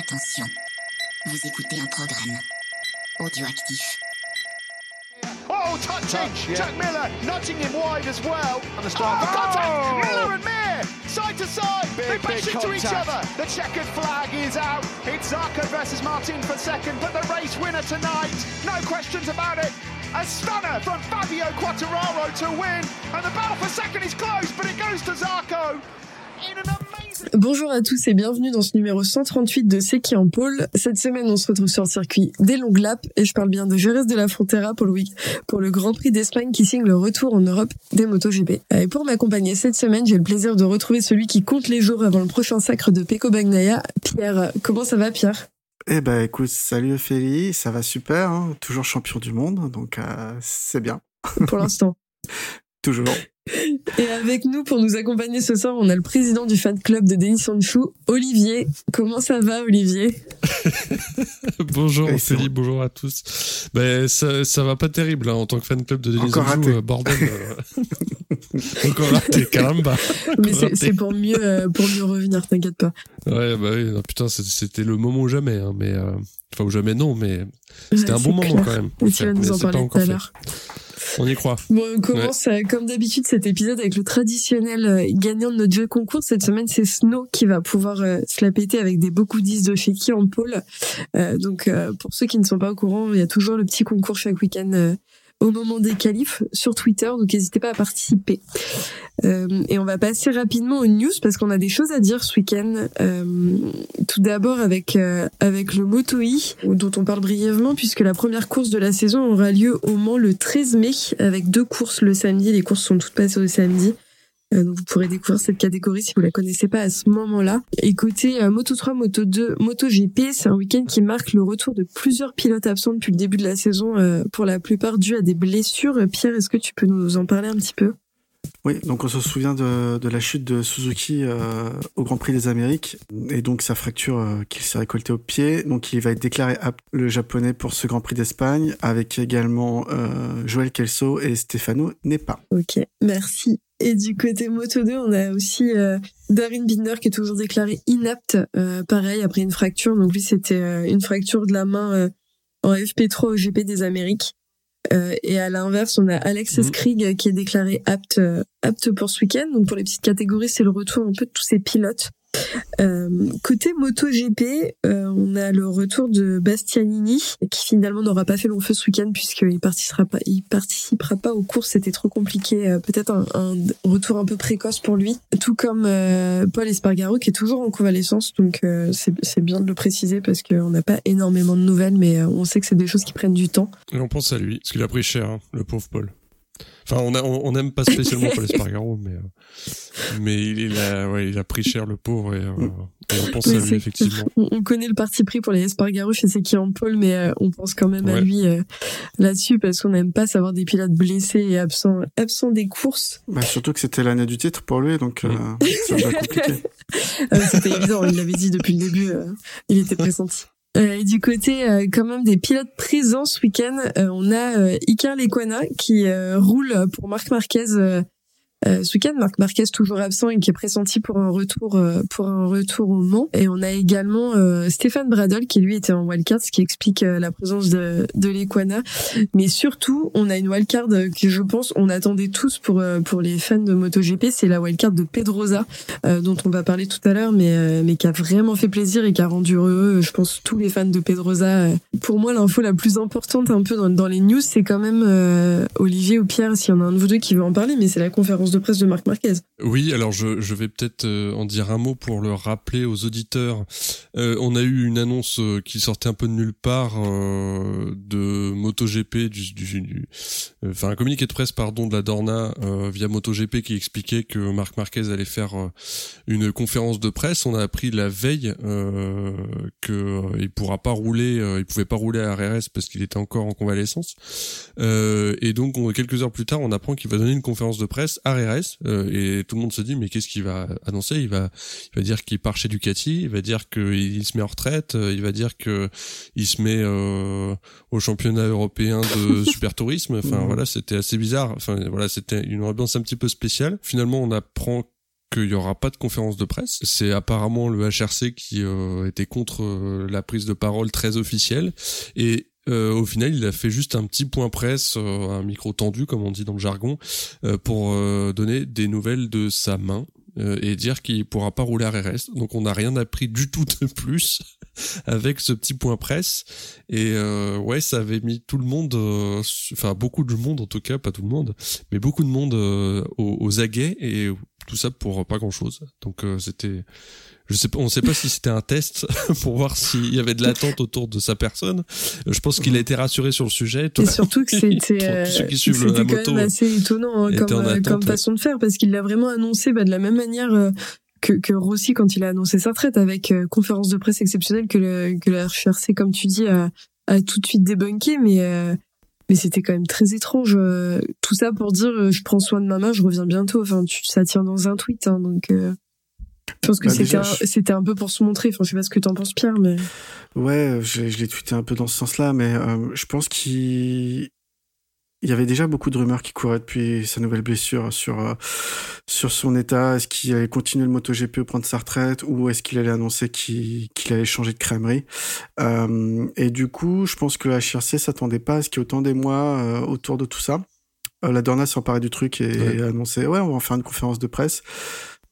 Attention, vous écoutez un programme audioactif. Oh, touching! Touch, yeah. Jack Miller nudging him wide as well. And the strike. Oh, contact! Oh! Miller and Mir, side to side. Big, they bash big into each other. The checkered flag is out. It's Zarco versus Martin for second, but the race winner tonight, no questions about it. A stunner from Fabio Quattararo to win, and the battle for second is close, but it goes to Zarco in an amazing. Bonjour à tous et bienvenue dans ce numéro 138 de C'est qui en pôle. Cette semaine, on se retrouve sur le circuit des longues laps et je parle bien de Jerez de la Frontera pour le week pour le Grand Prix d'Espagne qui signe le retour en Europe des MotoGP. Et pour m'accompagner cette semaine, j'ai le plaisir de retrouver celui qui compte les jours avant le prochain sacre de Peko Bagnaia, Pierre. Comment ça va, Pierre? Eh ben écoute, salut Ophélie, ça va super, hein, toujours champion du monde, donc euh, c'est bien, pour l'instant toujours. Et avec nous pour nous accompagner ce soir, on a le président du fan club de Denis Sanchou, Olivier. Comment ça va, Olivier bonjour Ouais, bonjour à tous. Ben ça, ça va pas terrible hein, en tant que fan club de Denis raté. euh, bordel. euh. Encore raté, caramba. Mais c'est pour mieux euh, pour mieux revenir, t'inquiète pas. Ouais bah oui, non, putain c'était le moment ou jamais, hein, mais euh, enfin ou jamais non, mais c'était Ouais, un bon moment quand même. Et tu vas Mais nous en parler tout à l'heure. On y croit. Bon, on commence euh, comme d'habitude cet épisode avec le traditionnel euh, gagnant de notre jeu concours. Cette semaine, c'est Snow qui va pouvoir euh, se la péter avec des beaucoup 10 de chez qui en pôle. Euh, donc, euh, pour ceux qui ne sont pas au courant, il y a toujours le petit concours chaque week-end au moment des qualifs sur Twitter. Donc, n'hésitez pas à participer. Euh, et on va passer rapidement aux news parce qu'on a des choses à dire ce week-end. Euh, tout d'abord avec euh, avec le Moto E, dont on parle brièvement puisque la première course de la saison aura lieu au Mans le 13 mai avec deux courses le samedi. Les courses sont toutes passées au samedi. Euh, donc vous pourrez découvrir cette catégorie si vous la connaissez pas à ce moment-là. Et côté euh, Moto 3, Moto 2, Moto GP, c'est un week-end qui marque le retour de plusieurs pilotes absents depuis le début de la saison, euh, pour la plupart dû à des blessures. Pierre, est-ce que tu peux nous en parler un petit peu? Oui, donc on se souvient de, de la chute de Suzuki euh, au Grand Prix des Amériques et donc sa fracture euh, qu'il s'est récoltée au pied. Donc il va être déclaré apte, le japonais pour ce Grand Prix d'Espagne avec également euh, Joël Kelso et Stefano Nepa. Ok, merci. Et du côté Moto 2, on a aussi euh, Darin Binder qui est toujours déclaré inapte, euh, pareil, après une fracture. Donc lui, c'était euh, une fracture de la main euh, en FP3 au GP des Amériques. Euh, et à l'inverse, on a Alex Mhm. Skrig qui est déclaré apte, euh, apte pour ce week-end. Donc pour les petites catégories, c'est le retour un peu de tous ces pilotes. Euh, côté MotoGP, euh, on a le retour de Bastianini qui finalement n'aura pas fait long feu ce week-end puisqu'il participera pas, aux courses, c'était trop compliqué. Euh, Peut-être un, retour un peu précoce pour lui, tout comme Paul Espargaro qui est toujours en convalescence. Donc c'est bien de le préciser parce qu'on n'a pas énormément de nouvelles, mais on sait que c'est des choses qui prennent du temps. Et on pense à lui, parce qu'il a pris cher, hein, le pauvre Paul. Enfin, on, a, on, on aime pas spécialement Paul Espargaro, mais, euh, mais il, il a, ouais, il a pris cher le pauvre et, euh, et on pense Oui, à lui, effectivement. On, on connaît le parti pris pour les Espargaro chez qui en pôle, mais euh, on pense quand même à lui euh, là-dessus parce qu'on n'aime pas savoir des pilotes blessés et absents, absents des courses. Bah, surtout que c'était l'année du titre pour lui, donc euh, ça va compliqué. Euh, C'était évident, il l'avait dit depuis le début, euh, il était pressenti. Euh, et du côté euh, quand même des pilotes présents ce week-end, euh, on a euh, Iker Lecuona qui roule pour Marc Marquez euh, ce week-end. Marc Marquez toujours absent et qui est pressenti pour un retour euh, pour un retour au Mans. Et on a également euh, Stéphane Bradol qui lui était en wildcard, ce qui explique euh, la présence de, de Lecuona. Mais surtout, on a une wildcard euh, que je pense on attendait tous pour euh, pour les fans de MotoGP, c'est la wildcard de Pedrosa dont on va parler tout à l'heure, mais mais qui a vraiment fait plaisir et qui a rendu heureux, je pense, tous les fans de Pedrosa. Pour moi, l'info la plus importante un peu dans, dans les news, c'est quand même Olivier ou Pierre, s'il y en a un de vous deux qui veut en parler, mais c'est la conférence de presse de Marc Marquez. Oui, alors je, vais peut-être euh, en dire un mot pour le rappeler aux auditeurs. Euh, on a eu une annonce euh, qui sortait un peu de nulle part de MotoGP, enfin un communiqué de presse pardon de la Dorna via MotoGP qui expliquait que Marc Marquez allait faire une conférence de presse. On a appris la veille euh, que il pourra pas rouler, il pouvait pas rouler à RRS parce qu'il était encore en convalescence. Et donc on- quelques heures plus tard, on apprend qu'il va donner une conférence de presse à Euh, et tout le monde se dit mais qu'est-ce qu'il va annoncer? Il va il va dire qu'il part chez Ducati, il va dire qu'il se met en retraite, euh, il va dire que il se met euh, au championnat européen de super tourisme. Enfin voilà, c'était assez bizarre. Enfin voilà, c'était une ambiance un petit peu spéciale. Finalement, on apprend qu'il y aura pas de conférence de presse. C'est apparemment le HRC qui euh, était contre euh, la prise de parole très officielle et euh, au final, il a fait juste un petit point presse, un micro tendu, comme on dit dans le jargon, pour donner des nouvelles de sa main et dire qu'il pourra pas rouler à RS. Donc on n'a rien appris du tout de plus avec ce petit point presse. Et ouais, ça avait mis tout le monde, enfin beaucoup de monde en tout cas, pas tout le monde, mais beaucoup de monde aux, aux aguets et tout ça pour pas grand chose. Donc euh, c'était, je sais pas, on sait pas si c'était un test pour voir s'il y avait de l'attente autour de sa personne. Euh, je pense qu'il a été rassuré sur le sujet. Et surtout que c'était, euh, même assez étonnant hein, comme, comme façon de faire parce qu'il l'a vraiment annoncé bah, de la même manière. que, que Rossi quand il a annoncé sa retraite avec conférence de presse exceptionnelle que le que la HRC comme tu dis a, a tout de suite débunké mais mais c'était quand même très étrange. Euh, tout ça pour dire, euh, je prends soin de ma main, je reviens bientôt. Enfin, tu, ça tient dans un tweet, hein, donc. Euh, je pense que bah, c'était un, c'était un peu pour se montrer. Enfin, je sais pas ce que t'en penses, Pierre, mais. Ouais, je, je l'ai tweeté un peu dans ce sens-là, mais je pense qu'il il y avait déjà beaucoup de rumeurs qui couraient depuis sa nouvelle blessure sur euh, sur son état. Est-ce qu'il allait continuer le MotoGP ou prendre sa retraite? Ou est-ce qu'il allait annoncer qu'il allait changer de crèmerie? Euh, Et du coup, je pense que la HRC s'attendait pas à ce qu'il y ait autant d'émoi euh, autour de tout ça. Euh, la Dorna s'est emparée du truc et a annoncé ouais, on va faire une conférence de presse.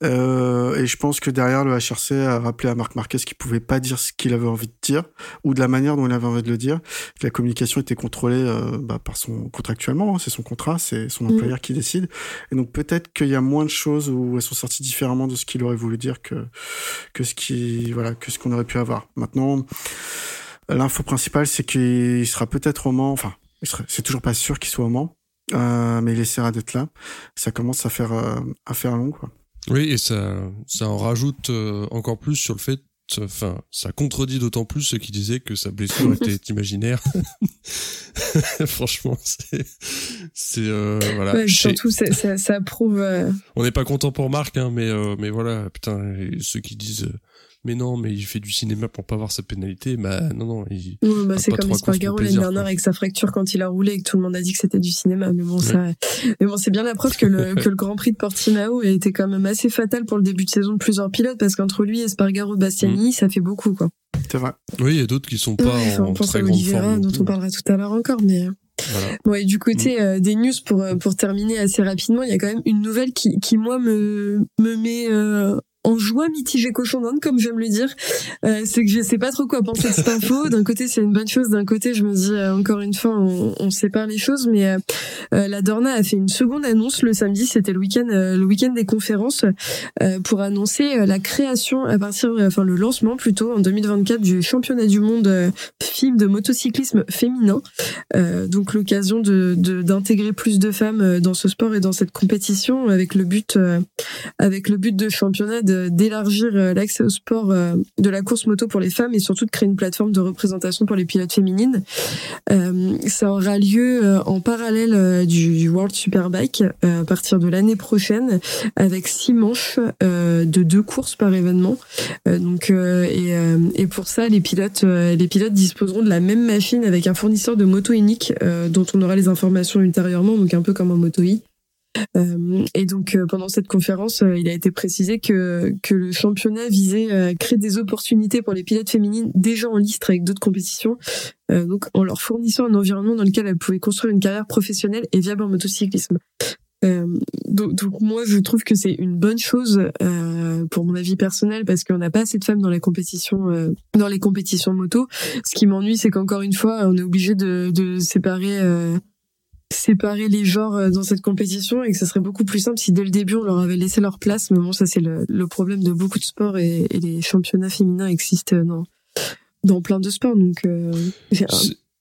Euh, et je pense que derrière, le HRC a rappelé à Marc Marquez qu'il pouvait pas dire ce qu'il avait envie de dire ou de la manière dont il avait envie de le dire. La communication était contrôlée euh, bah, par son contractuellement, hein, c'est son contrat, c'est son mm. employeur qui décide. Et donc peut-être qu'il y a moins de choses où elles sont sorties différemment de ce qu'il aurait voulu dire que que ce qui voilà que ce qu'on aurait pu avoir. Maintenant, l'info principale, c'est qu'il sera peut-être au Mans. Enfin, c'est toujours pas sûr qu'il soit au Mans. Euh, mais il essaiera d'être là. Ça commence à faire euh, à faire long quoi. Oui, et ça, ça en rajoute euh, encore plus sur le fait, enfin, ça contredit d'autant plus ceux qui disaient que sa blessure était imaginaire. Franchement, c'est, c'est euh, voilà. Ouais, surtout, ça, ça, prouve. Euh, On n'est pas content pour Marc, hein, mais mais voilà, putain, ceux qui disent mais non, mais il fait du cinéma pour pas avoir sa pénalité. Bah non, non. Il bah, c'est comme Espargaro l'année dernière avec sa fracture quand il a roulé et que tout le monde a dit que c'était du cinéma. Mais bon, ça, mais bon, c'est bien la preuve que le, que le Grand Prix de Portimao a été quand même assez fatal pour le début de saison de plusieurs pilotes parce qu'entre lui, Espargaro, Bastianini, mm. ça fait beaucoup, quoi. C'est vrai. Oui, il y a d'autres qui sont pas en, très grande forme. dont on parlera tout à l'heure encore, mais. Euh, voilà. Bon, et du côté mm. euh, des news pour euh, pour terminer assez rapidement, il y a quand même une nouvelle qui qui moi me me met en joie mitigée cochon d'Inde, comme j'aime le dire. Euh, c'est que je sais pas trop quoi penser de cette info. D'un côté, c'est une bonne chose. D'un côté, je me dis, euh, encore une fois, on, on, sépare les choses. Mais euh, euh, la Dorna a fait une seconde annonce le samedi. C'était le week-end, le week-end des conférences, pour annoncer la création à partir, enfin le lancement plutôt en 2024 du championnat du monde film de motocyclisme féminin. donc l'occasion de d'intégrer plus de femmes dans ce sport et dans cette compétition avec le but, avec le but de championnat d'élargir euh, l'accès au sport euh, de la course moto pour les femmes et surtout de créer une plateforme de représentation pour les pilotes féminines. Euh, ça aura lieu en parallèle du World Superbike à partir de l'année prochaine avec six manches de deux courses par événement. donc et, et pour ça les pilotes les pilotes disposeront de la même machine avec un fournisseur de moto unique dont on aura les informations ultérieurement donc un peu comme en moto i et donc euh, pendant cette conférence, euh, il a été précisé que que le championnat visait à créer des opportunités pour les pilotes féminines déjà en liste avec d'autres compétitions, donc en leur fournissant un environnement dans lequel elles pouvaient construire une carrière professionnelle et viable en motocyclisme. Donc, moi je trouve que c'est une bonne chose pour mon avis personnel parce qu'on n'a pas assez de femmes dans les compétitions dans les compétitions moto. Ce qui m'ennuie c'est qu'encore une fois on est obligé de, de séparer séparer les genres euh, dans cette compétition et que ça serait beaucoup plus simple si dès le début on leur avait laissé leur place. Mais bon, ça c'est le, problème de beaucoup de sports et, les championnats féminins existent dans, dans plein de sports. Donc, euh,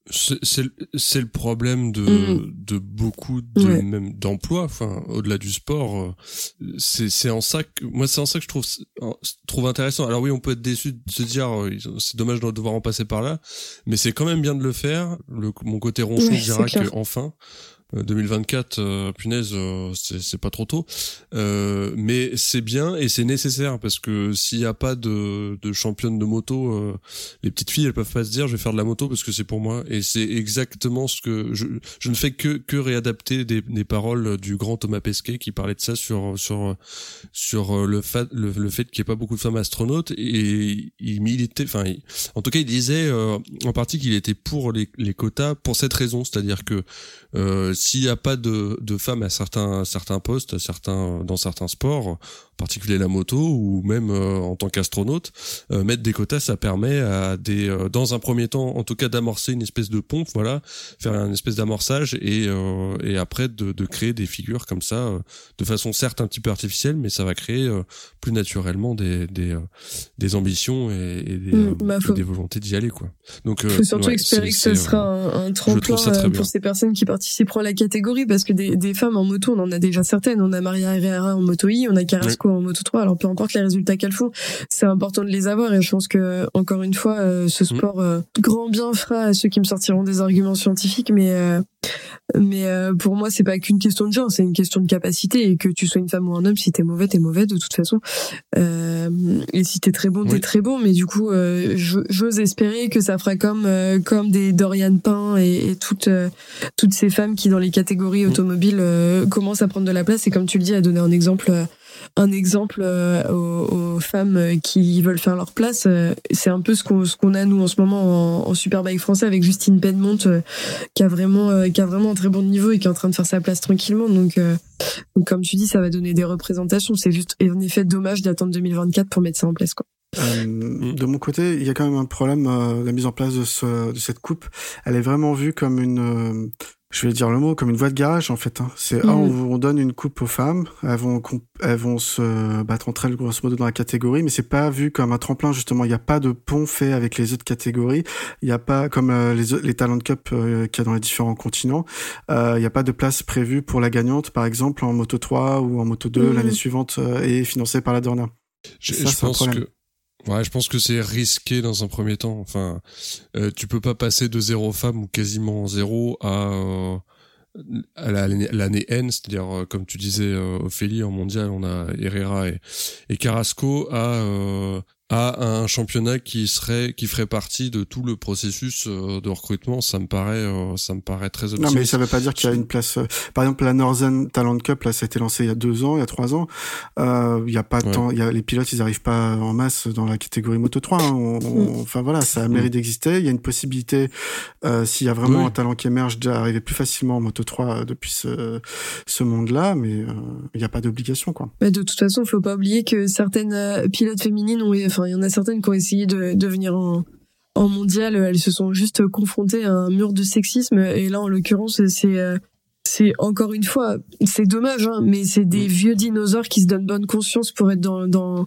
c'est le problème de, mm. de beaucoup de même d'emplois enfin au-delà du sport euh, c'est c'est en ça que moi c'est en ça que je trouve trouve intéressant. Alors oui on peut être déçu de se dire euh, c'est dommage de devoir en passer par là mais c'est quand même bien de le faire. Le mon côté ronchon dira que enfin 2024, punaise, c'est pas trop tôt. mais c'est bien et c'est nécessaire parce que s'il n'y a pas de, de championne de moto, les petites filles elles peuvent pas se dire je vais faire de la moto parce que c'est pour moi. Et c'est exactement ce que je, je ne fais que que réadapter des, des paroles du grand Thomas Pesquet qui parlait de ça sur sur sur le fait le, le fait qu'il n'y ait pas beaucoup de femmes astronautes et il militait, enfin en tout cas il disait en partie qu'il était pour les, les quotas pour cette raison, c'est-à-dire que euh, s'il n'y a pas de, de femmes à certains certains postes, certains dans certains sports, en particulier la moto ou même euh, en tant qu'astronaute, euh, mettre des quotas, ça permet à des, dans un premier temps, en tout cas, d'amorcer une espèce de pompe, voilà, faire une espèce d'amorçage et et après de, de créer des figures comme ça, de façon certes un petit peu artificielle, mais ça va créer plus naturellement des des, des ambitions et, des, mmh, bah, des volontés d'y aller quoi. Donc faut surtout espérer que ce sera un, un tremplin pour ces personnes qui participeront la catégorie parce que des, des, femmes en moto, on en a déjà certaines. On a Maria Herrera en moto I, on a Carrasco en moto 3. Alors peu importe les résultats qu'elles font, c'est important de les avoir et je pense que encore une fois, euh, ce mm. sport euh, grand bien fera à ceux qui me sortiront des arguments scientifiques, mais euh, mais pour moi c'est pas qu'une question de genre, c'est une question de capacité et que tu sois une femme ou un homme, si t'es mauvais t'es mauvais de toute façon. et si t'es très bon t'es très bon, mais du coup j'ose espérer que ça fera comme comme des Dorian Pain et, et toutes toutes ces femmes qui dans les catégories mm. automobiles euh, commencent à prendre de la place et comme tu le dis à donner un exemple euh, un exemple euh, aux, femmes qui veulent faire leur place c'est un peu ce qu'on qu'on a nous en ce moment en, Superbike français avec Justine Penmont qui a vraiment qui a vraiment un très bon niveau et qui est en train de faire sa place tranquillement. Donc, donc comme tu dis ça va donner des représentations. C'est juste en effet dommage d'attendre 2024 pour mettre ça en place quoi. De mon côté, il y a quand même un problème. la mise en place de, ce, de cette coupe, elle est vraiment vue comme une je vais dire le mot comme une voie de garage en fait. Hein. C'est mm. on, donne une coupe aux femmes, elles vont elles vont se battre entre elles grosso modo dans la catégorie, mais c'est pas vu comme un tremplin justement. Il n'y a pas de pont fait avec les autres catégories. Il n'y a pas comme euh, les les talent cup euh, qu'il y a dans les différents continents. Euh, il n'y a pas de place prévue pour la gagnante par exemple en moto 3 ou en moto 2 mm. l'année suivante et financée par la Dorna. Je, ça, je pense que Ouais, je pense que c'est risqué dans un premier temps. Enfin, euh, tu peux pas passer de zéro femme ou quasiment zéro à, euh, à l'année N, c'est-à-dire euh, comme tu disais euh, Ophélie en mondial, on a Herrera et, et Carrasco à à un championnat qui serait qui ferait partie de tout le processus euh, de recrutement. Ça me paraît euh, ça me paraît très optimiste. non mais ça veut pas dire qu'il y a une place euh, par exemple la Northern Talent Cup là ça a été lancé il y a deux ans il y a trois ans. Il y a pas de temps il y a les pilotes ils arrivent pas en masse dans la catégorie moto 3 hein. mm. enfin voilà ça a mérite d'exister. Il y a une possibilité s'il y a vraiment un talent qui émerge d'arriver plus facilement en moto 3 depuis ce ce monde là mais il n'y a pas d'obligation quoi. Mais de toute façon il faut pas oublier que certaines pilotes féminines ont il y en a certaines qui ont essayé de, de venir en, en mondial. Elles se sont juste confrontées à un mur de sexisme. Et là, en l'occurrence, c'est euh, c'est encore une fois, c'est dommage, hein, mais c'est des vieux dinosaures qui se donnent bonne conscience pour être dans dans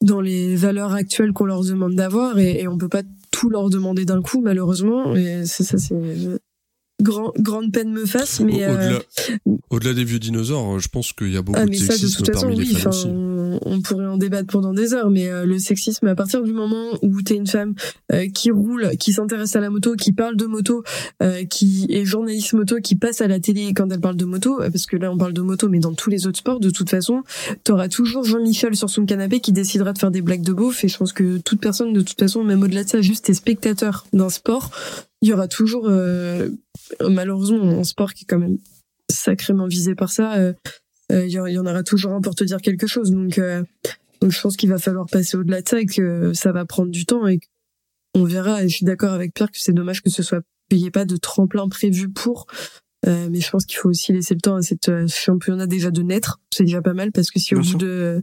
dans les valeurs actuelles qu'on leur demande d'avoir et, et on peut pas tout leur demander d'un coup malheureusement et c'est ça c'est grand, grande peine me fasse, mais au-delà, euh, au-delà des vieux dinosaures, je pense qu'il y a beaucoup ah, de sexisme parmi les femmes aussi. On, pourrait en débattre pendant des heures, mais euh, le sexisme, à partir du moment où t'es une femme euh, qui roule, qui s'intéresse à la moto, qui parle de moto, qui est journaliste moto, qui passe à la télé quand elle parle de moto, parce que là on parle de moto, mais dans tous les autres sports, de toute façon, t'auras toujours Jean-Michel sur son canapé qui décidera de faire des blagues de beauf, et je pense que toute personne, de toute façon, même au-delà de ça, juste est spectateur d'un sport, il y aura toujours malheureusement un sport qui est quand même sacrément visé par ça. Euh, euh, il y, en aura toujours un pour te dire quelque chose. Donc, euh, donc je pense qu'il va falloir passer au-delà de ça et que ça va prendre du temps et on verra. Et je suis d'accord avec Pierre que c'est dommage que ce soit payé pas de tremplin prévu pour. mais je pense qu'il faut aussi laisser le temps à cette championnat déjà de naître. C'est déjà pas mal parce que si au bout de,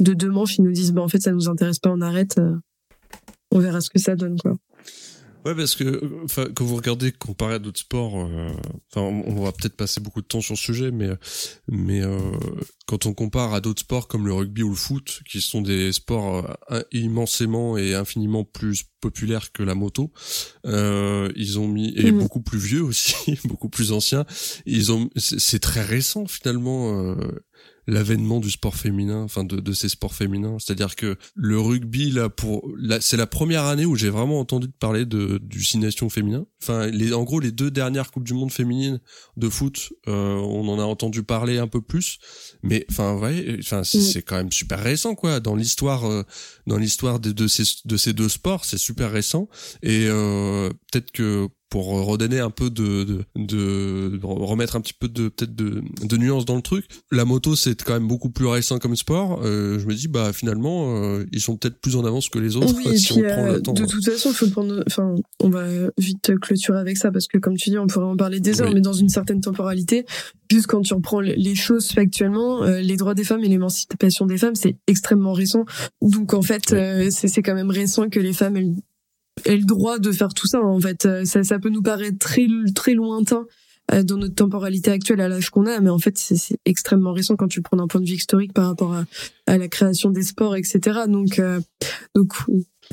de deux manches ils nous disent bah en fait ça nous intéresse pas, on arrête. on verra ce que ça donne quoi. Ouais, parce que quand vous regardez comparé à d'autres sports, euh, enfin, on va peut-être passer beaucoup de temps sur ce sujet, mais mais euh, quand on compare à d'autres sports comme le rugby ou le foot, qui sont des sports euh, immensément et infiniment plus populaires que la moto, euh, ils ont mis et mm. beaucoup plus vieux aussi, beaucoup plus anciens. Ils ont, c'est très récent finalement l'avènement du sport féminin, enfin de, ces sports féminins. C'est-à-dire que le rugby, là, pour, là, c'est la première année où j'ai vraiment entendu parler de, du cinéation féminin. Enfin, les, en gros, les deux dernières coupes du monde féminines de foot, euh, on en a entendu parler un peu plus, mais enfin, ouais, enfin, c'est Mm. quand même super récent, quoi, dans l'histoire, euh, dans l'histoire de, de ces de ces deux sports, c'est super récent, et euh, peut-être que pour redonner un peu de, de, de, remettre un petit peu de peut-être de, de nuance dans le truc. La moto c'est quand même beaucoup plus récent comme sport. Euh, je me dis bah finalement euh, ils sont peut-être plus en avance que les autres Oui, si puis, on prend euh, le temps. de toute façon, faut prendre, enfin, on va vite clôturer avec ça parce que, comme tu dis, on pourrait en parler des heures, Oui. mais dans une certaine temporalité, juste quand tu reprends les- choses factuellement, euh, les droits des femmes et l'émancipation des femmes, c'est extrêmement récent. Donc, en fait, Oui. euh, c'est quand même récent que les femmes elles, aient le droit de faire tout ça. En fait, Euh, ça, ça peut nous paraître très, très lointain euh, dans notre temporalité actuelle à l'âge qu'on a, mais en fait, c'est extrêmement récent quand tu prends d'un point de vue historique par rapport à, à la création des sports, etc. Donc, euh, donc.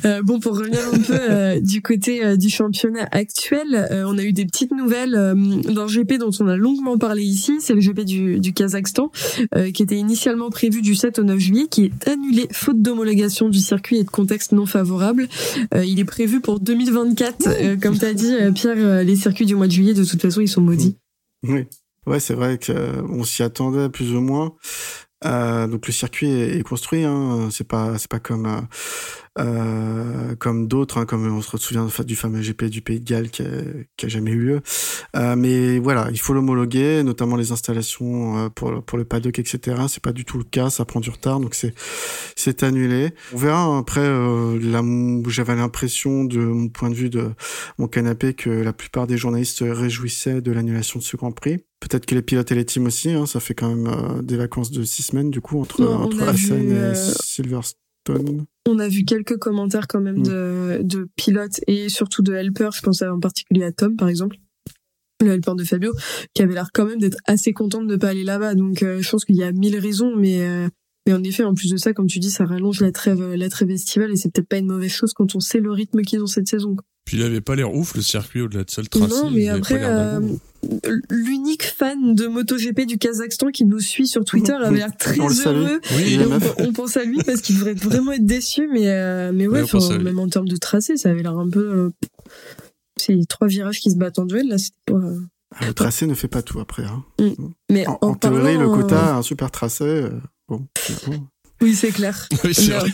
Euh, bon, pour revenir un peu euh, du côté euh, du championnat actuel, euh, on a eu des petites nouvelles euh, d'un GP dont on a longuement parlé ici. C'est le GP du, du Kazakhstan, euh, qui était initialement prévu du 7 au 9 juillet, qui est annulé faute d'homologation du circuit et de contexte non favorable. Euh, il est prévu pour 2024. Euh, comme tu as dit, Pierre, les circuits du mois de juillet, de toute façon, ils sont maudits. Oui. Ouais, c'est vrai qu'on s'y attendait plus ou moins. Euh, donc le circuit est, est construit, hein. c'est pas c'est pas comme euh, euh, comme d'autres, hein, comme on se souvient du fameux GP du Pays de Galles qui a, qui a jamais eu lieu. Euh, mais voilà, il faut l'homologuer, notamment les installations euh, pour le- pour le paddock, etc. C'est pas du tout le cas, ça prend du retard, donc c'est c'est annulé. On verra après. Euh, j'avais l'impression de mon point de vue de mon canapé que la plupart des journalistes réjouissaient de l'annulation de ce Grand Prix. Peut-être que les pilotes et les teams aussi, hein, ça fait quand même euh, des vacances de six semaines du coup entre, on entre Assen vu, et euh, Silverstone. On a vu quelques commentaires quand même Mm. de, de pilotes et surtout de helpers. Je pense en particulier à Tom, par exemple, le helper de Fabio, qui avait l'air quand même d'être assez content de ne pas aller là-bas. Donc, euh, je pense qu'il y a mille raisons, mais euh, mais en effet, en plus de ça, comme tu dis, ça rallonge la trêve, la trêve estivale et c'est peut-être pas une mauvaise chose quand on sait le rythme qu'ils ont cette saison. quoi. Puis il avait pas l'air ouf le circuit au-delà de ça le tracé. Non, mais il après, euh, l'unique fan de MotoGP du Kazakhstan qui nous suit sur Twitter avait l'air très On heureux. Oui, on, pense à lui parce qu'il devrait vraiment être déçu, mais euh, mais ouais, même en termes de tracé, ça avait l'air un peu. euh, c'est trois virages qui se battent en duel là, c'était pas. euh, Le tracé ne fait pas tout après. Hein. Mais En, en, en théorie, parlant, le quota euh, a un super tracé. euh, bon, c'est bon. Oui, c'est clair. Oui, c'est Mais, vrai.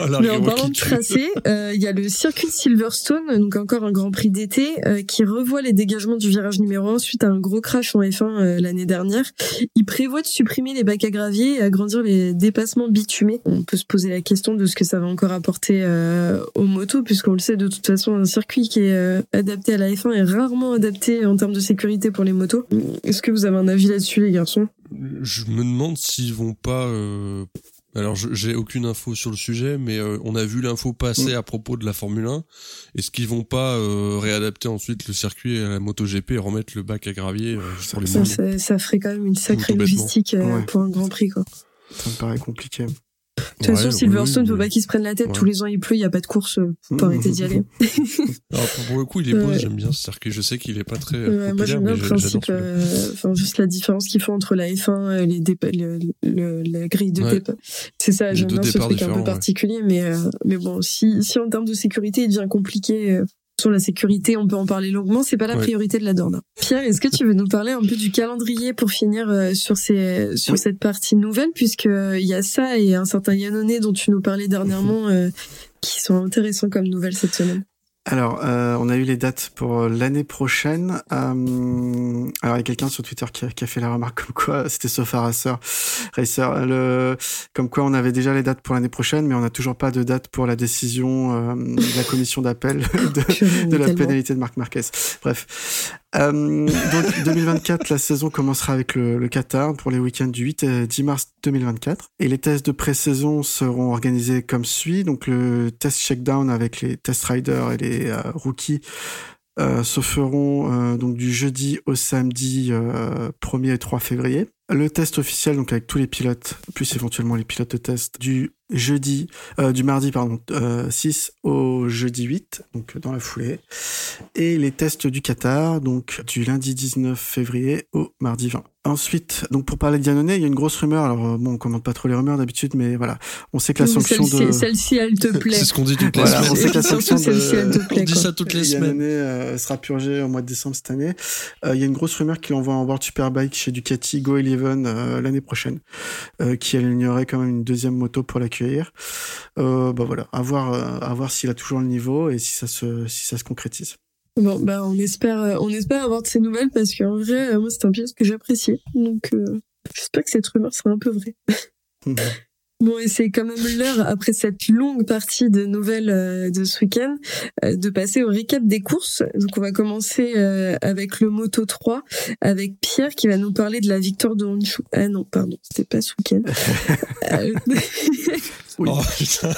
Oh, Mais en parlant de tracé, euh, il y a le circuit de Silverstone, donc encore un Grand Prix d'été, euh, qui revoit les dégagements du virage numéro 1 suite à un gros crash en F1 euh, l'année dernière. Il prévoit de supprimer les bacs à gravier et agrandir les dépassements bitumés. On peut se poser la question de ce que ça va encore apporter aux motos, puisqu'on le sait de toute façon, un circuit qui est adapté à la F1 est rarement adapté en termes de sécurité pour les motos. Est-ce que vous avez un avis là-dessus, les garçons? Je me demande s'ils vont pas. euh, Alors, j'ai aucune info sur le sujet, mais euh, on a vu l'info passer à propos de la Formule 1. Est-ce qu'ils vont pas euh, réadapter ensuite le circuit à la MotoGP et remettre le bac à gravier euh, pour les ça, motos ça, ça ferait quand même une sacrée logistique euh, Ouais. pour un Grand Prix, quoi. Ça me paraît compliqué. De toute façon, Silverstone, faut pas qu'ils se prennent la tête. Ouais. Tous les ans, il pleut, il y a pas de course. euh, Faut arrêter d'y aller. Alors, pour, pour le coup, il est beau, Ouais. j'aime bien ce circuit. Je sais qu'il est pas très euh, Ouais, moi, populaire, j'aime bien mais le principe. euh, Enfin, juste la différence qu'ils font entre la F1, euh, les dépa- le, le- la grille de départ. C'est ça, j'aime bien ce truc un peu particulier. Mais, euh, mais bon, si, si en termes de sécurité, il devient compliqué. Euh, sur la sécurité, on peut en parler longuement. C'est pas la priorité de la Dorna. Pierre, est-ce que tu veux nous parler un peu du calendrier pour finir euh, sur ces sur Oui. cette partie nouvelle, puisque euh, il y a ça et un certain Yannone dont tu nous parlais dernièrement, euh, qui sont intéressants comme nouvelles cette semaine. Alors, euh, on a eu les dates pour l'année prochaine. Euh, alors, il y a quelqu'un sur Twitter qui a, qui a fait la remarque comme quoi c'était Sofa Racer, Racer, le, comme quoi on avait déjà les dates pour l'année prochaine, mais on n'a toujours pas de date pour la décision euh, de la commission d'appel de, de la pénalité de Marc Marquez. Bref. Euh, donc 2024, la saison commencera avec le, le Qatar pour les week-ends du 8 et 10 mars 2024. Et les tests de pré-saison seront organisés comme suit. Donc le test checkdown avec les test riders et les euh, rookies euh, se feront donc du jeudi au samedi euh, 1er et 3 février. Le test officiel, donc avec tous les pilotes, plus éventuellement les pilotes de test, du jeudi, euh, du mardi pardon, 6 au jeudi 8, donc dans la foulée. Et les tests du Qatar, donc du lundi 19 février au mardi 20. Ensuite, donc pour parler de Yannone, il y a une grosse rumeur. Alors bon, on commente pas trop les rumeurs d'habitude, mais voilà, on sait que la sanction de celle-ci, elle te plaît. C'est ce qu'on dit toutes les semaines. On sait que la sanction de... on dit ça toutes les Yannone, semaines. Euh, sera purgée au mois de décembre cette année. Euh, il y a une grosse rumeur qu'il envoie en World Superbike chez Ducati Go Eleven euh, l'année prochaine, euh, qui alignerait quand même une deuxième moto pour l'accueillir. Euh, bah voilà, à voir, à voir s'il a toujours le niveau et si ça se, si ça se concrétise. Bon, bah, on espère, on espère avoir de ces nouvelles parce qu'en vrai, moi, c'est un pièce que j'apprécie. Donc, euh, j'espère que cette rumeur sera un peu vraie. Bon, et c'est quand même l'heure, après cette longue partie de nouvelles euh, de ce week-end, euh, de passer au récap des courses. Donc, on va commencer euh, avec le Moto 3, avec Pierre qui va nous parler de la victoire de Honshu. Ah non, pardon, c'était pas ce week-end. Oui. Oh, putain.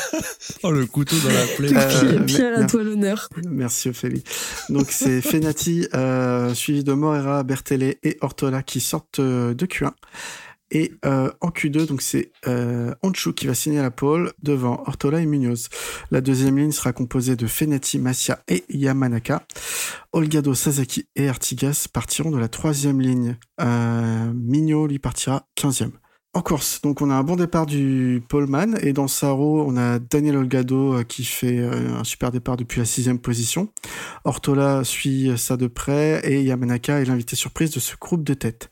oh, le couteau dans la plaie. Pierre, Pierre à toi l'honneur. Merci Ophélie. Donc c'est Fenati, euh, suivi de Morera, Bertele et Ortola qui sortent de Q1. Et euh, en Q2, donc c'est euh, qui va signer la pole devant Ortola et Munoz. La deuxième ligne sera composée de Fenati, Massia et Yamanaka. Olgado, Sasaki et Artigas partiront de la troisième ligne. Euh, lui partira quinzième. En course, donc on a un bon départ du poleman et dans sa roue on a Daniel Olgado euh, qui fait euh, un super départ depuis la sixième position. Ortola suit ça de près et Yamanaka est l'invité surprise de ce groupe de tête.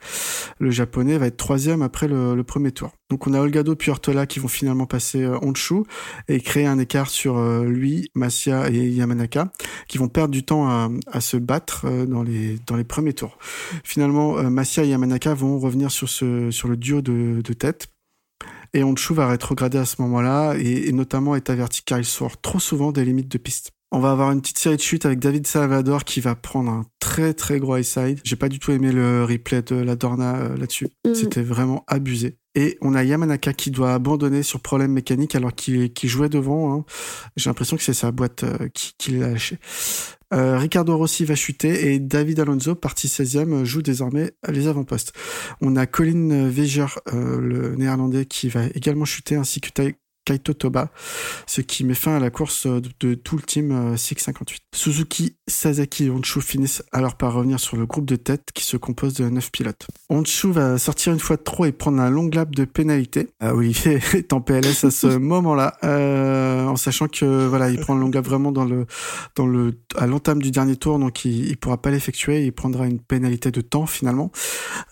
Le japonais va être troisième après le, premier tour. Donc on a Olgado puis Ortola qui vont finalement passer euh, Honshu et créer un écart sur euh, lui, Massia et Yamanaka qui vont perdre du temps à, se battre euh, dans les dans les premiers tours. Finalement, euh, Massia et Yamanaka vont revenir sur ce sur le duo de tête. Et Honshu va rétrograder à ce moment-là et, et notamment est averti car il sort trop souvent des limites de piste. On va avoir une petite série de chutes avec David Salvador qui va prendre un très très gros high side. J'ai pas du tout aimé le replay de la Dorna euh, là-dessus. Mhm. C'était vraiment abusé. Et on a Yamanaka qui doit abandonner sur problème mécanique alors qu'il jouait devant. hein. J'ai l'impression que c'est sa boîte euh, qui, l'a lâché. Euh, Ricardo Rossi va chuter et David Alonso, parti 16e, joue désormais les avant-postes. On a Colin Veger, euh, le néerlandais, qui va également chuter, ainsi que Kaito Toba, ce qui met fin à la course de, de tout le team euh, 658. Suzuki, Sasaki et Honshu finissent alors par revenir sur le groupe de tête qui se compose de 9 pilotes. Honshu va sortir une fois de trop et prendre un long lap de pénalité. Ah, Olivier est en PLS à ce moment-là, euh, en sachant que voilà, il prend le long lap vraiment dans le dans le à l'entame du dernier tour, donc il, il pourra pas l'effectuer. Il prendra une pénalité de temps finalement.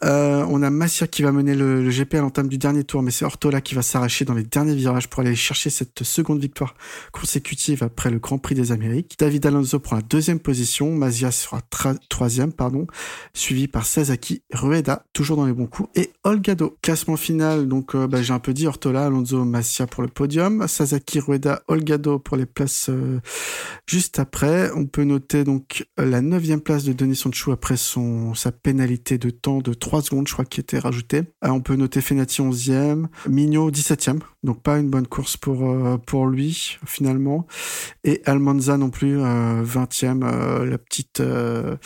Euh, on a Massia qui va mener le, le GP à l'entame du dernier tour, mais c'est Ortola qui va s'arracher dans les derniers virages pour aller chercher cette seconde victoire consécutive après le Grand Prix des Amériques. David Alonso prend la deuxième position, Mazia sera troisième, pardon, suivi par Sasaki, Rueda, toujours dans les bons coups, et Olgado. Classement final, donc euh, bah, j'ai un peu dit Ortola, Alonso, Massia pour le podium, Sasaki, Rueda, Olgado pour les places euh, juste après. On peut noter donc la neuvième place de Denis Sonchou après son sa pénalité de temps de 3 secondes, je crois, qui était rajoutée. Euh, on peut noter Fenati 11e, Mignot 17e, donc pas une bonne course pour euh, pour lui finalement, et Almanza non plus euh, 20e, euh, la petite euh,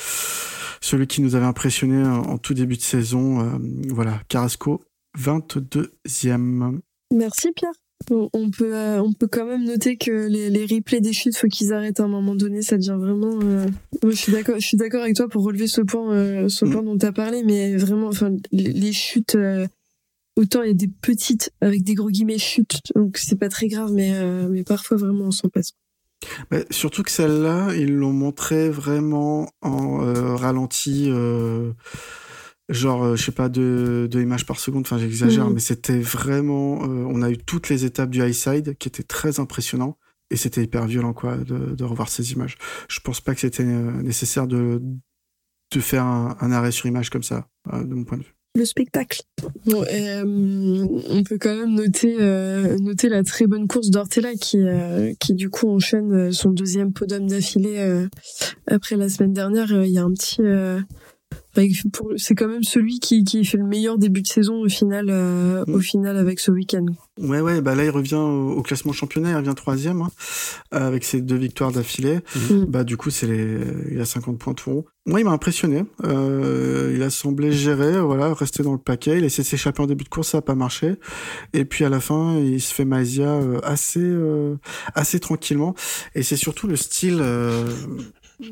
celui qui nous avait impressionné en, en tout début de saison, voilà, Carrasco 22e. Merci Pierre. On peut on peut quand même noter que les, les replays des chutes faut qu'ils arrêtent à un moment donné ça devient vraiment moi, je suis d'accord je suis d'accord avec toi pour relever ce point ce Mm. point dont tu as parlé mais vraiment enfin les, les chutes autant il y a des petites avec des gros guillemets chutes donc c'est pas très grave mais euh, mais parfois vraiment on s'en passe Bah, surtout que celle-là, ils l'ont montré vraiment en euh, ralenti, euh, genre, je sais pas, de, de images par seconde, enfin j'exagère, Mhm. mais c'était vraiment... on a eu toutes les étapes du high side qui étaient très impressionnants, et c'était hyper violent, quoi, de, de revoir ces images. Je pense pas que c'était nécessaire de, de faire un, un arrêt sur image comme ça, de mon point de vue. Le spectacle. Euh, on peut quand même noter euh, noter la très bonne course d'Ortella qui euh, qui du coup enchaîne euh, son deuxième podium d'affilée après la semaine dernière. Il y a un petit c'est quand même celui qui, qui fait le meilleur début de saison au final, euh, au mm. final avec ce week-end. Ouais, ouais, bah là il revient au, classement championnat, il revient troisième hein, avec ses deux victoires d'affilée. Mm. Bah du coup c'est les, il a 50 points de fond. Moi il m'a impressionné. Euh, il a semblé gérer, voilà, rester dans le paquet. Il a essayé de s'échapper en début de course, ça a pas marché. Et puis à la fin il se fait Mazia euh, assez, euh, assez tranquillement. Et c'est surtout le style